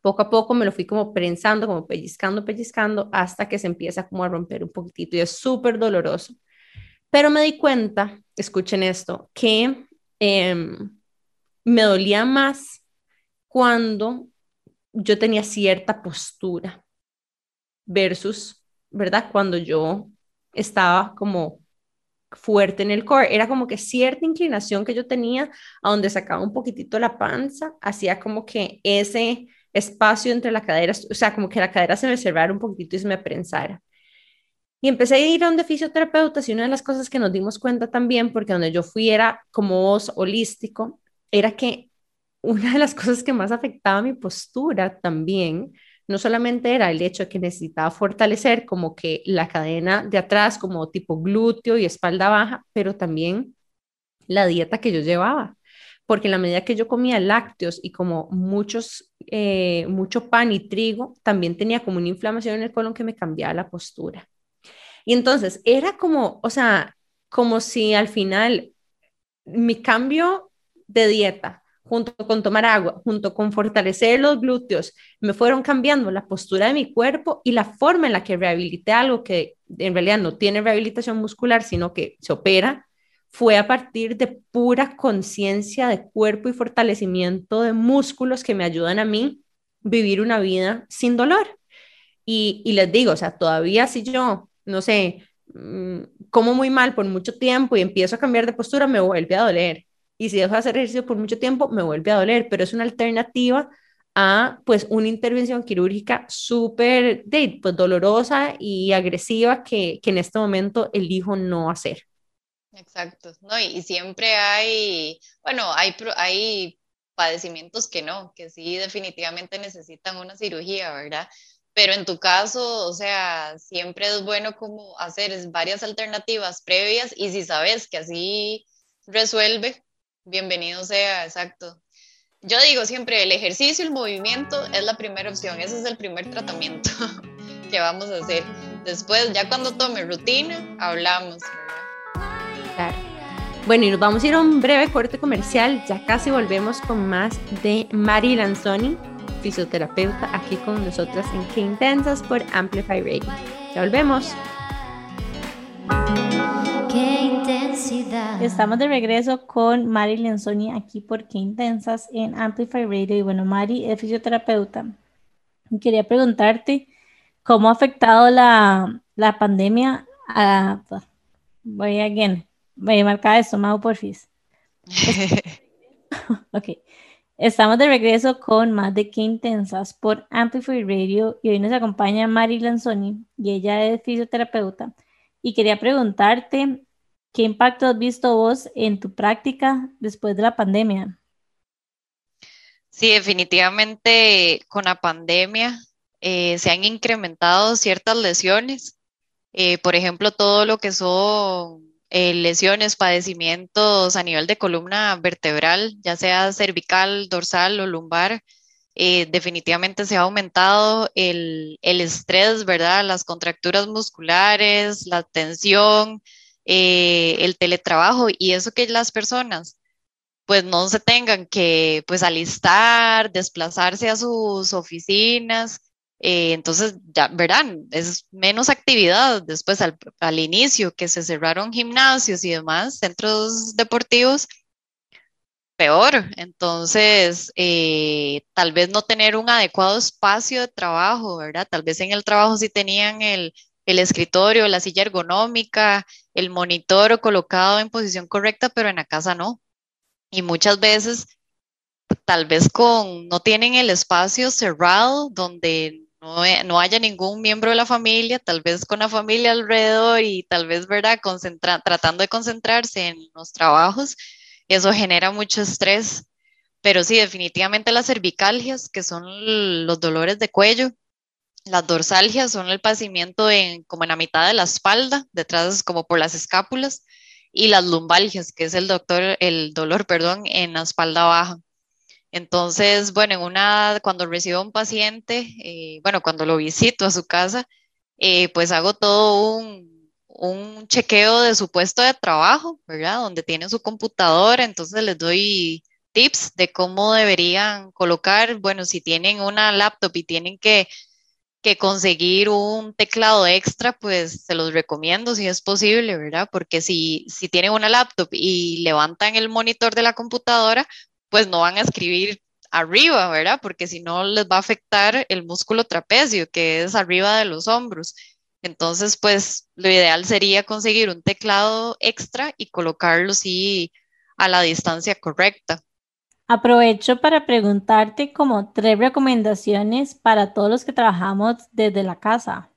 poco a poco me lo fui como prensando, como pellizcando, pellizcando, hasta que se empieza como a romper un poquitito y es súper doloroso. Pero me di cuenta, escuchen esto, que em, me dolía más cuando yo tenía cierta postura versus, ¿verdad? Cuando yo estaba como fuerte en el core. Era como que cierta inclinación que yo tenía a donde sacaba un poquitito la panza, hacía como que ese espacio entre la cadera, o sea, como que la cadera se me cerrara un poquitito y se me prensara. Y empecé a ir a un fisioterapeuta y una de las cosas que nos dimos cuenta también, porque donde yo fui era como voz holístico, era que una de las cosas que más afectaba mi postura también no solamente era el hecho de que necesitaba fortalecer como que la cadena de atrás, como tipo glúteo y espalda baja, pero también la dieta que yo llevaba. Porque en la medida que yo comía lácteos y como muchos, eh, mucho pan y trigo, también tenía como una inflamación en el colon que me cambiaba la postura. Y entonces era como, o sea, como si al final mi cambio de dieta junto con tomar agua, junto con fortalecer los glúteos, me fueron cambiando la postura de mi cuerpo y la forma en la que rehabilité algo que en realidad no tiene rehabilitación muscular, sino que se opera, fue a partir de pura conciencia de cuerpo y fortalecimiento de músculos que me ayudan a mí vivir una vida sin dolor. Y, y les digo, o sea, todavía si yo, no sé, mm, como muy mal por mucho tiempo y empiezo a cambiar de postura, me vuelve a doler. Y si dejo de hacer ejercicio por mucho tiempo, me vuelve a doler, pero es una alternativa a pues una intervención quirúrgica súper pues, dolorosa y agresiva que, que en este momento elijo no hacer. Exacto, no, y, siempre hay, bueno, hay, hay padecimientos que no, que sí definitivamente necesitan una cirugía, ¿verdad? Pero en tu caso, o sea, siempre es bueno como hacer varias alternativas previas y si sabes que así resuelve, bienvenido sea, exacto. Yo digo siempre, el ejercicio, el movimiento es la primera opción, ese es el primer tratamiento *laughs* que vamos a hacer. Después, ya cuando tome rutina, hablamos. Claro. Bueno, y nos vamos a ir a un breve corte comercial, ya casi volvemos con más de Mari Lanzoni, fisioterapeuta, aquí con nosotras en Qué Intensas por Amplify Radio. Ya volvemos. Estamos de regreso con Mari Lenzoni aquí por Qué Intensas en Amplify Radio. Y bueno, Mari es fisioterapeuta. Quería preguntarte cómo ha afectado la, la pandemia a... Voy again. Voy a marcar esto, Mau, porfis. *laughs* ok. Estamos de regreso con más de Qué Intensas por Amplify Radio y hoy nos acompaña Mari Lanzoni y ella es fisioterapeuta. Y quería preguntarte ¿Qué impacto has visto vos en tu práctica después de la pandemia? Sí, definitivamente con la pandemia eh, se han incrementado ciertas lesiones. Eh, por ejemplo, todo lo que son eh, lesiones, padecimientos a nivel de columna vertebral, ya sea cervical, dorsal o lumbar. definitivamente se ha aumentado el, el estrés, ¿verdad? Las contracturas musculares, la tensión, eh, el teletrabajo y eso que las personas pues no se tengan que pues alistar, desplazarse a sus oficinas. Eh, entonces, ya verán, es menos actividad después al, al, inicio que se cerraron gimnasios y demás, centros deportivos, peor. Entonces, eh, tal vez no tener un adecuado espacio de trabajo, ¿verdad? Tal vez en el trabajo sí tenían el, el escritorio, la silla ergonómica, el monitor colocado en posición correcta, pero en la casa no. Y muchas veces, tal vez con, no tienen el espacio cerrado donde no, haya ningún miembro de la familia, tal vez con la familia alrededor y tal vez, ¿verdad?, tratando de concentrarse en los trabajos, eso genera mucho estrés. Pero sí, definitivamente las cervicalgias, que son los dolores de cuello, las dorsalgias son el padecimiento en, como en la mitad de la espalda, detrás como por las escápulas, y las lumbalgias, que es el, doctor, el dolor perdón, en la espalda baja. Entonces, bueno, en una, cuando recibo a un paciente, eh, bueno, cuando lo visito a su casa, eh, pues hago todo un, un, chequeo de su puesto de trabajo, ¿verdad? Donde tiene su computadora, entonces les doy tips de cómo deberían colocar, bueno, si tienen una laptop y tienen que que conseguir un teclado extra, pues se los recomiendo si es posible, ¿verdad? Porque si, si tienen una laptop y levantan el monitor de la computadora, pues no van a escribir arriba, ¿verdad? Porque si no les va a afectar el músculo trapecio, que es arriba de los hombros. Entonces, pues lo ideal sería conseguir un teclado extra y colocarlo sí a la distancia correcta. Aprovecho para preguntarte como tres recomendaciones para todos los que trabajamos desde la casa.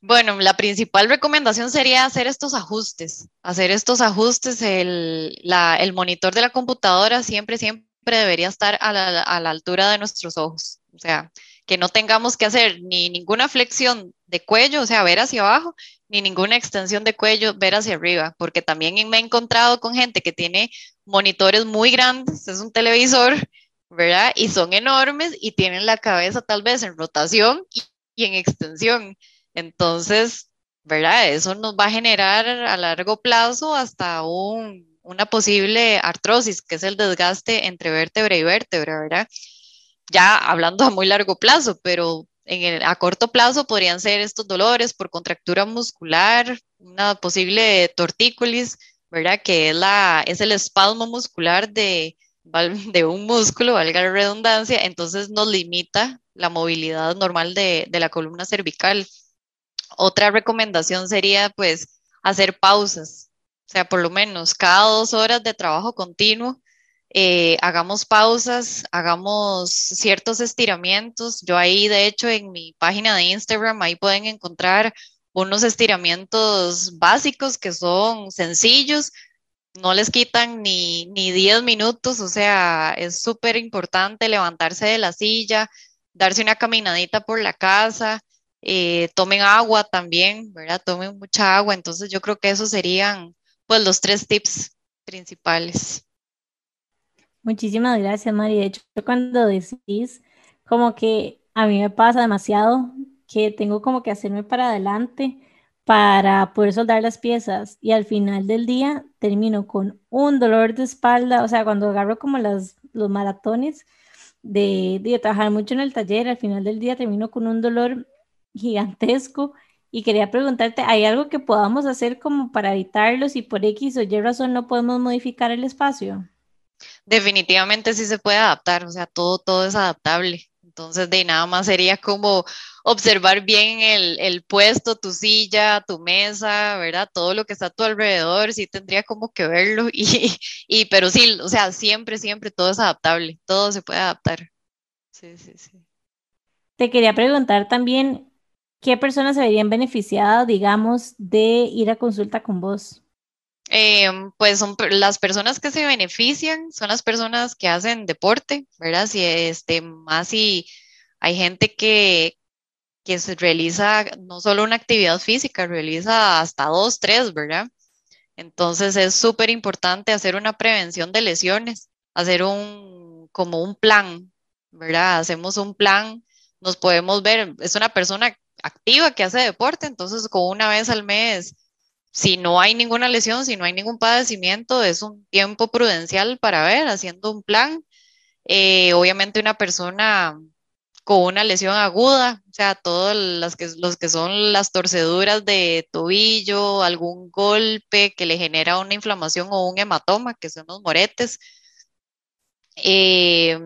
Bueno, la principal recomendación sería hacer estos ajustes, hacer estos ajustes, el, monitor de la computadora siempre, siempre debería estar a la, altura de nuestros ojos. O sea, que no tengamos que hacer ni ninguna flexión de cuello, o sea, ver hacia abajo, ni ninguna extensión de cuello, ver hacia arriba, porque también me he encontrado con gente que tiene monitores muy grandes, es un televisor, ¿verdad? Y son enormes y tienen la cabeza tal vez en rotación y, en extensión. Entonces, ¿verdad? Eso nos va a generar a largo plazo hasta una posible artrosis, que es el desgaste entre vértebra y vértebra, ¿verdad? Ya hablando a muy largo plazo, pero a corto plazo podrían ser estos dolores por contractura muscular, una posible tortícolis, ¿verdad? Que es, la, es el espasmo muscular de, de un músculo, valga la redundancia, entonces nos limita la movilidad normal de, de la columna cervical. Otra recomendación sería pues hacer pausas, o sea, por lo menos cada dos horas de trabajo continuo, eh, hagamos pausas, hagamos ciertos estiramientos. Yo ahí, de hecho, en mi página de Instagram, ahí pueden encontrar unos estiramientos básicos que son sencillos, no les quitan ni, ni 10 minutos, o sea, es súper importante levantarse de la silla, darse una caminadita por la casa, eh, tomen agua también, ¿verdad? Tomen mucha agua, entonces yo creo que esos serían pues los tres tips principales. Muchísimas gracias, Mari. De hecho, cuando decís como que a mí me pasa demasiado que tengo como que hacerme para adelante para poder soldar las piezas y al final del día termino con un dolor de espalda, o sea, cuando agarro como las, los maratones de, de trabajar mucho en el taller, al final del día termino con un dolor gigantesco y quería preguntarte, ¿hay algo que podamos hacer como para evitarlos y por X o Y razón no podemos modificar el espacio? Definitivamente sí se puede adaptar, o sea, todo, todo es adaptable. Entonces, de nada más sería como observar bien el, puesto, tu silla, tu mesa, ¿verdad? Todo lo que está a tu alrededor, sí tendría como que verlo. *laughs* Y, y pero sí, o sea, siempre, siempre todo es adaptable, todo se puede adaptar. Sí, sí, sí. Te quería preguntar también, ¿qué personas se verían beneficiadas, digamos, de ir a consulta con vos? Em, pues son las personas que se benefician, son las personas que hacen deporte, ¿verdad? Si este, más si hay gente que, que se realiza no solo una actividad física, realiza hasta dos, tres, ¿verdad? Entonces es súper importante hacer una prevención de lesiones, hacer un, como un plan, ¿verdad? Hacemos un plan, nos podemos ver, es una persona activa que hace deporte, entonces con una vez al mes si no hay ninguna lesión, si no hay ningún padecimiento, es un tiempo prudencial para ver, haciendo un plan. Eh, obviamente una persona con una lesión aguda, o sea, todos las que, los que son las torceduras de tobillo, algún golpe que le genera una inflamación o un hematoma, que son los moretes, eh,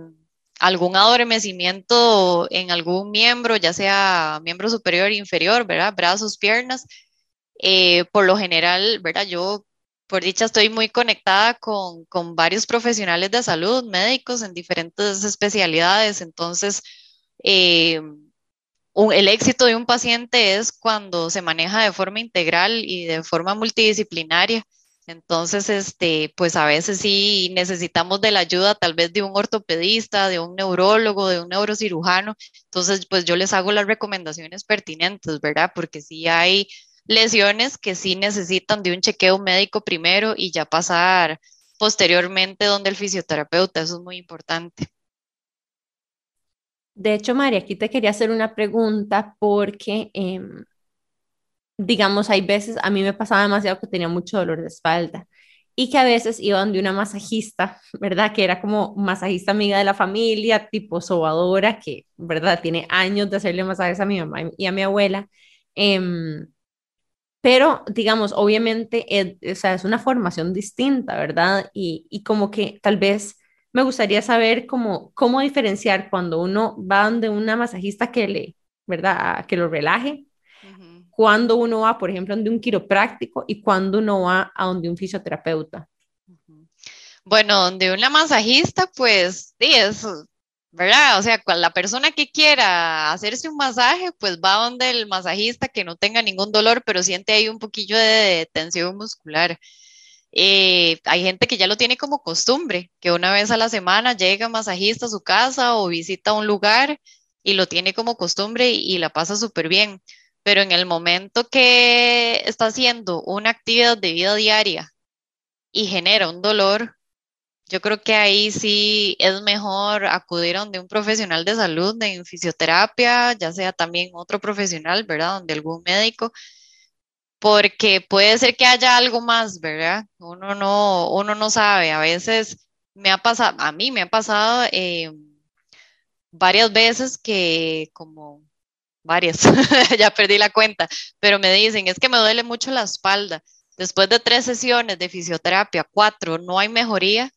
algún adormecimiento en algún miembro, ya sea miembro superior o inferior, ¿verdad? Brazos, piernas, eh, por lo general, ¿verdad? Yo, por dicha, estoy muy conectada con, con varios profesionales de salud, médicos en diferentes especialidades. Entonces, eh, el éxito de un paciente es cuando se maneja de forma integral y de forma multidisciplinaria. Entonces, este, pues a veces sí necesitamos de la ayuda tal vez de un ortopedista, de un neurólogo, de un neurocirujano. Entonces, pues yo les hago las recomendaciones pertinentes, ¿verdad? Porque sí hay lesiones que sí necesitan de un chequeo médico primero y ya pasar posteriormente donde el fisioterapeuta. Eso es muy importante. De hecho, María, aquí te quería hacer una pregunta porque, em, digamos, hay veces, a mí me pasaba demasiado que tenía mucho dolor de espalda y que a veces iban de una masajista, *laughs* ¿verdad? Que era como masajista amiga de la familia, tipo sobadora, que, ¿verdad? Tiene años de hacerle masajes a mi mamá y a mi abuela. Em, pero digamos, obviamente, o sea, es una formación distinta, ¿verdad? Y, y, como que tal vez me gustaría saber cómo, cómo diferenciar cuando uno va de una masajista que le, ¿verdad? Que lo relaje, cuando uno va, por ejemplo, de un quiropráctico y cuando uno va a donde un fisioterapeuta. Bueno, donde una masajista, pues sí, es ¿verdad? O sea, la persona que quiera hacerse un masaje, pues va donde el masajista que no tenga ningún dolor, pero siente ahí un poquillo de tensión muscular. Eh, hay gente que ya lo tiene como costumbre, que una vez a la semana llega masajista a su casa o visita un lugar y lo tiene como costumbre y, y la pasa súper bien. Pero en el momento que está haciendo una actividad de vida diaria y genera un dolor, yo creo que ahí sí es mejor acudir a donde un profesional de salud, de fisioterapia, ya sea también otro profesional, ¿verdad? Donde algún médico, porque puede ser que haya algo más, ¿verdad? Uno no, uno no sabe. A veces me ha pasado, a mí me ha pasado eh, varias veces que como varias, *laughs* ya perdí la cuenta, pero me dicen, es que me duele mucho la espalda. Después de tres sesiones de fisioterapia, cuatro, no hay mejoría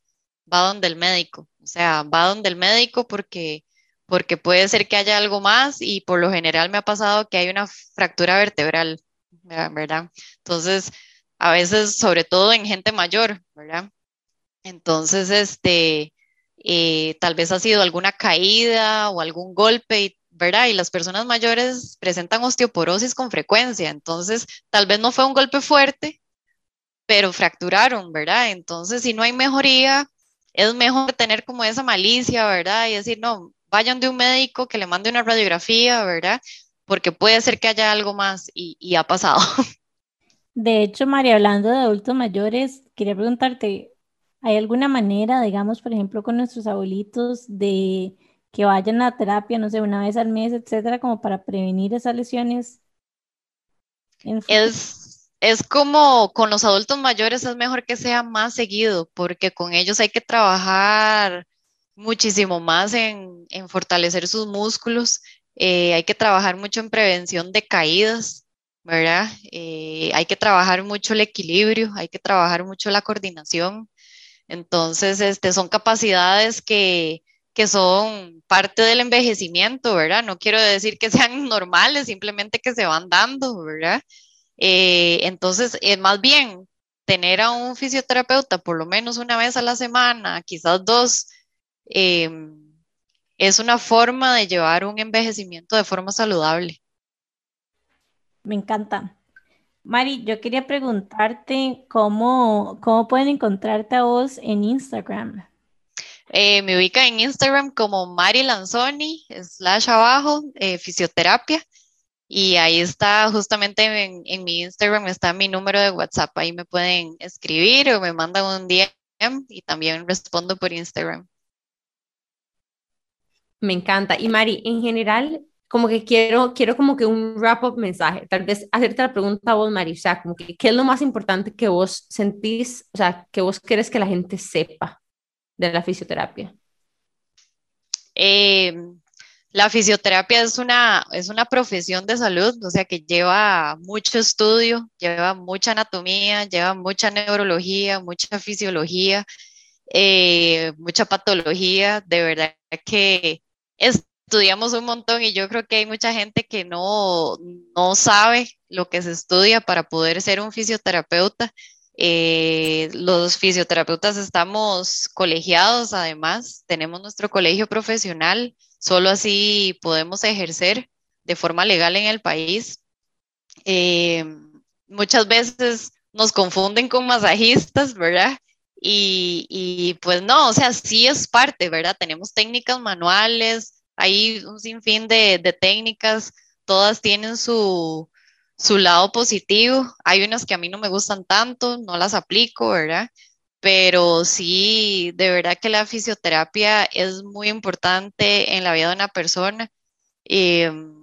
va donde el médico. O sea, va donde el médico porque, porque puede ser que haya algo más y por lo general me ha pasado que hay una fractura vertebral, ¿verdad? Entonces, a veces, sobre todo en gente mayor, ¿verdad? Entonces, este, eh, tal vez ha sido alguna caída o algún golpe, ¿verdad? Y las personas mayores presentan osteoporosis con frecuencia, entonces tal vez no fue un golpe fuerte, pero fracturaron, ¿verdad? Entonces, si no hay mejoría, es mejor tener como esa malicia, ¿verdad? Y decir, no, vayan de un médico que le mande una radiografía, ¿verdad? Porque puede ser que haya algo más y, ha pasado. *laughs* De hecho, María, hablando de adultos mayores, quería preguntarte, ¿hay alguna manera, digamos, por ejemplo, con nuestros abuelitos, de que vayan a terapia, no sé, una vez al mes, etcétera, como para prevenir esas lesiones? Es, es como con los adultos mayores, es mejor que sea más seguido, porque con ellos hay que trabajar muchísimo más en, en fortalecer sus músculos, eh, hay que trabajar mucho en prevención de caídas, ¿verdad? Eh, hay que trabajar mucho el equilibrio, hay que trabajar mucho la coordinación. Entonces, este, son capacidades que, que son parte del envejecimiento, ¿verdad? No quiero decir que sean *laughs* normales, simplemente que se van dando, ¿verdad? Eh, entonces, es más bien tener a un fisioterapeuta por lo menos una vez a la semana, quizás dos, em, es una forma de llevar un envejecimiento de forma saludable. Me encanta. Mari, yo quería preguntarte cómo, cómo pueden encontrarte a vos en Instagram. Eh, me ubica en Instagram como Mari Lanzoni, slash abajo, eh, fisioterapia. Y ahí está, justamente en, mi Instagram está mi número de WhatsApp. Ahí me pueden escribir o me mandan un DM y también respondo por Instagram. Me encanta. Y Mari, en general, como que quiero, quiero como que un wrap-up mensaje, tal vez hacerte la pregunta a vos, Mari, o como que, ¿qué es lo más importante que vos sentís, o sea, que vos querés que la gente sepa de la fisioterapia? Eh, la fisioterapia es una, es una profesión de salud, o sea, que lleva mucho estudio, lleva mucha anatomía, lleva mucha neurología, mucha fisiología, eh, mucha patología, de verdad que estudiamos un montón y yo creo que hay mucha gente que no, no sabe lo que se estudia para poder ser un fisioterapeuta. Eh, los fisioterapeutas estamos colegiados, además, tenemos nuestro colegio profesional, solo así podemos ejercer de forma legal en el país. Eh, muchas veces nos confunden con masajistas, ¿verdad? Y, y, pues no, o sea, sí es parte, ¿verdad? Tenemos técnicas manuales, hay un sinfín de, de técnicas, todas tienen su, su lado positivo. Hay unas que a mí no me gustan tanto, no las aplico, ¿verdad? Pero sí, de verdad que la fisioterapia es muy importante en la vida de una persona. Em,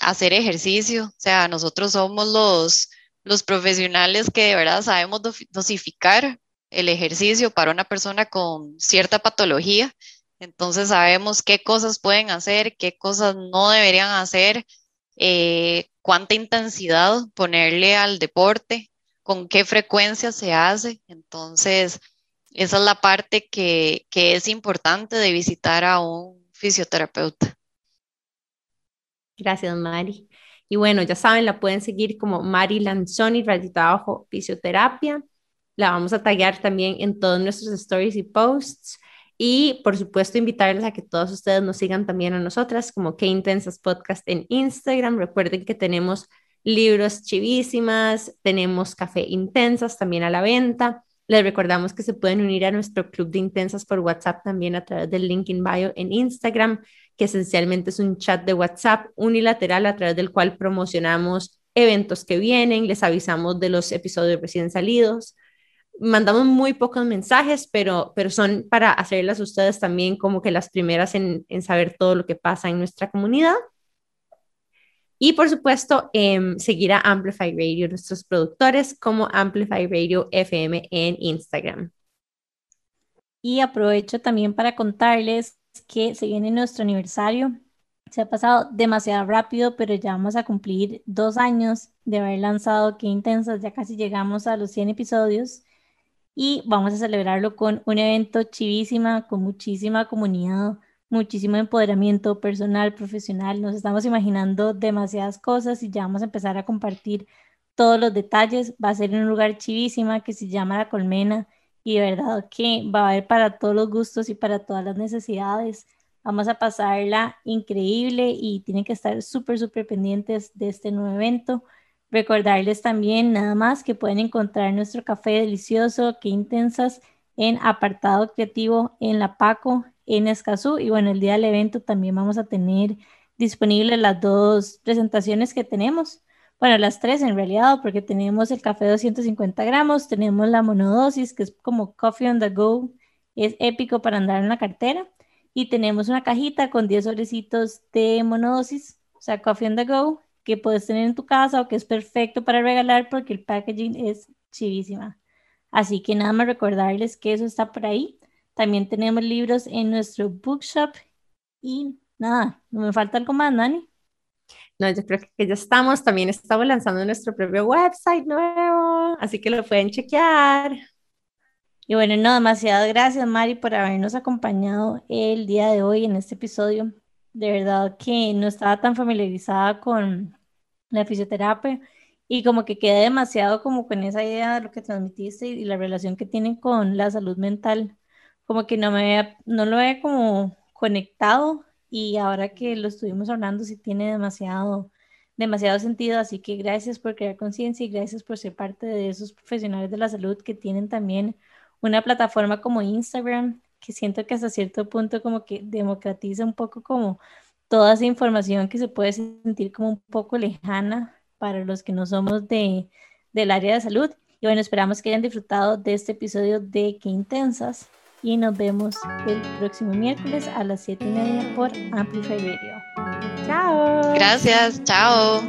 hacer ejercicio, o sea, nosotros somos los, los profesionales que de verdad sabemos dosificar el ejercicio para una persona con cierta patología. Entonces sabemos qué cosas pueden hacer, qué cosas no deberían hacer, eh, cuánta intensidad ponerle al deporte, con qué frecuencia se hace. Entonces, esa es la parte que, que es importante de visitar a un fisioterapeuta. Gracias, Mari. Y bueno, ya saben, la pueden seguir como Mari Lanzoni, ratito abajo, fisioterapia. La vamos a taggear también en todos nuestros stories y posts. Y por supuesto, invitarles a que todos ustedes nos sigan también a nosotras como Qué Intensas Podcast en Instagram. Recuerden que tenemos libros chivísimas, tenemos café intensas también a la venta. Les recordamos que se pueden unir a nuestro club de intensas por WhatsApp también a través del link in bio en Instagram, que esencialmente es un chat de WhatsApp unilateral a través del cual promocionamos eventos que vienen, les avisamos de los episodios recién salidos, mandamos muy pocos mensajes, pero, pero son para hacerlas ustedes también como que las primeras en, en saber todo lo que pasa en nuestra comunidad. Y por supuesto, eh, seguir a Amplify Radio, nuestros productores, como Amplify Radio FM en Instagram. Y aprovecho también para contarles que se viene nuestro aniversario. Se ha pasado demasiado rápido, pero ya vamos a cumplir dos años de haber lanzado Qué Intensas, ya casi llegamos a los 100 episodios. Y vamos a celebrarlo con un evento chivísima, con muchísima comunidad, muchísimo empoderamiento personal, profesional. Nos estamos imaginando demasiadas cosas y ya vamos a empezar a compartir todos los detalles. Va a ser un lugar chivísima que se llama La Colmena y de verdad que va a haber para todos los gustos y para todas las necesidades. Vamos a pasarla increíble y tienen que estar súper, súper pendientes de este nuevo evento. Recordarles también nada más que pueden encontrar nuestro café delicioso, que intensas, en apartado creativo en La Paco, en Escazú. Y bueno, el día del evento también vamos a tener disponibles las dos presentaciones que tenemos. Bueno, las tres en realidad, porque tenemos el café de 250 gramos, tenemos la monodosis, que es como coffee on the go, es épico para andar en la cartera. Y tenemos una cajita con 10 sobrecitos de monodosis, o sea, coffee on the go, que puedes tener en tu casa o que es perfecto para regalar porque el packaging es chivísima. Así que nada más recordarles que eso está por ahí. También tenemos libros en nuestro bookshop y nada, no me falta algo más, Nani. No, yo creo que ya estamos. También estamos lanzando nuestro propio website nuevo, así que lo pueden chequear. Y bueno, no, demasiadas gracias, Mari, por habernos acompañado el día de hoy en este episodio. De verdad que no estaba tan familiarizada con la fisioterapia y como que quedé demasiado como con esa idea de lo que transmitiste y la relación que tienen con la salud mental. Como que no me no lo he como conectado y ahora que lo estuvimos hablando sí tiene demasiado demasiado sentido, así que gracias por crear conciencia y gracias por ser parte de esos profesionales de la salud que tienen también una plataforma como Instagram, que siento que hasta cierto punto como que democratiza un poco como toda esa información que se puede sentir como un poco lejana para los que no somos de, del área de salud. Y bueno, esperamos que hayan disfrutado de este episodio de Qué Intensas y nos vemos el próximo miércoles a las 7 y media por Amplify Radio. Chao. Gracias, chao.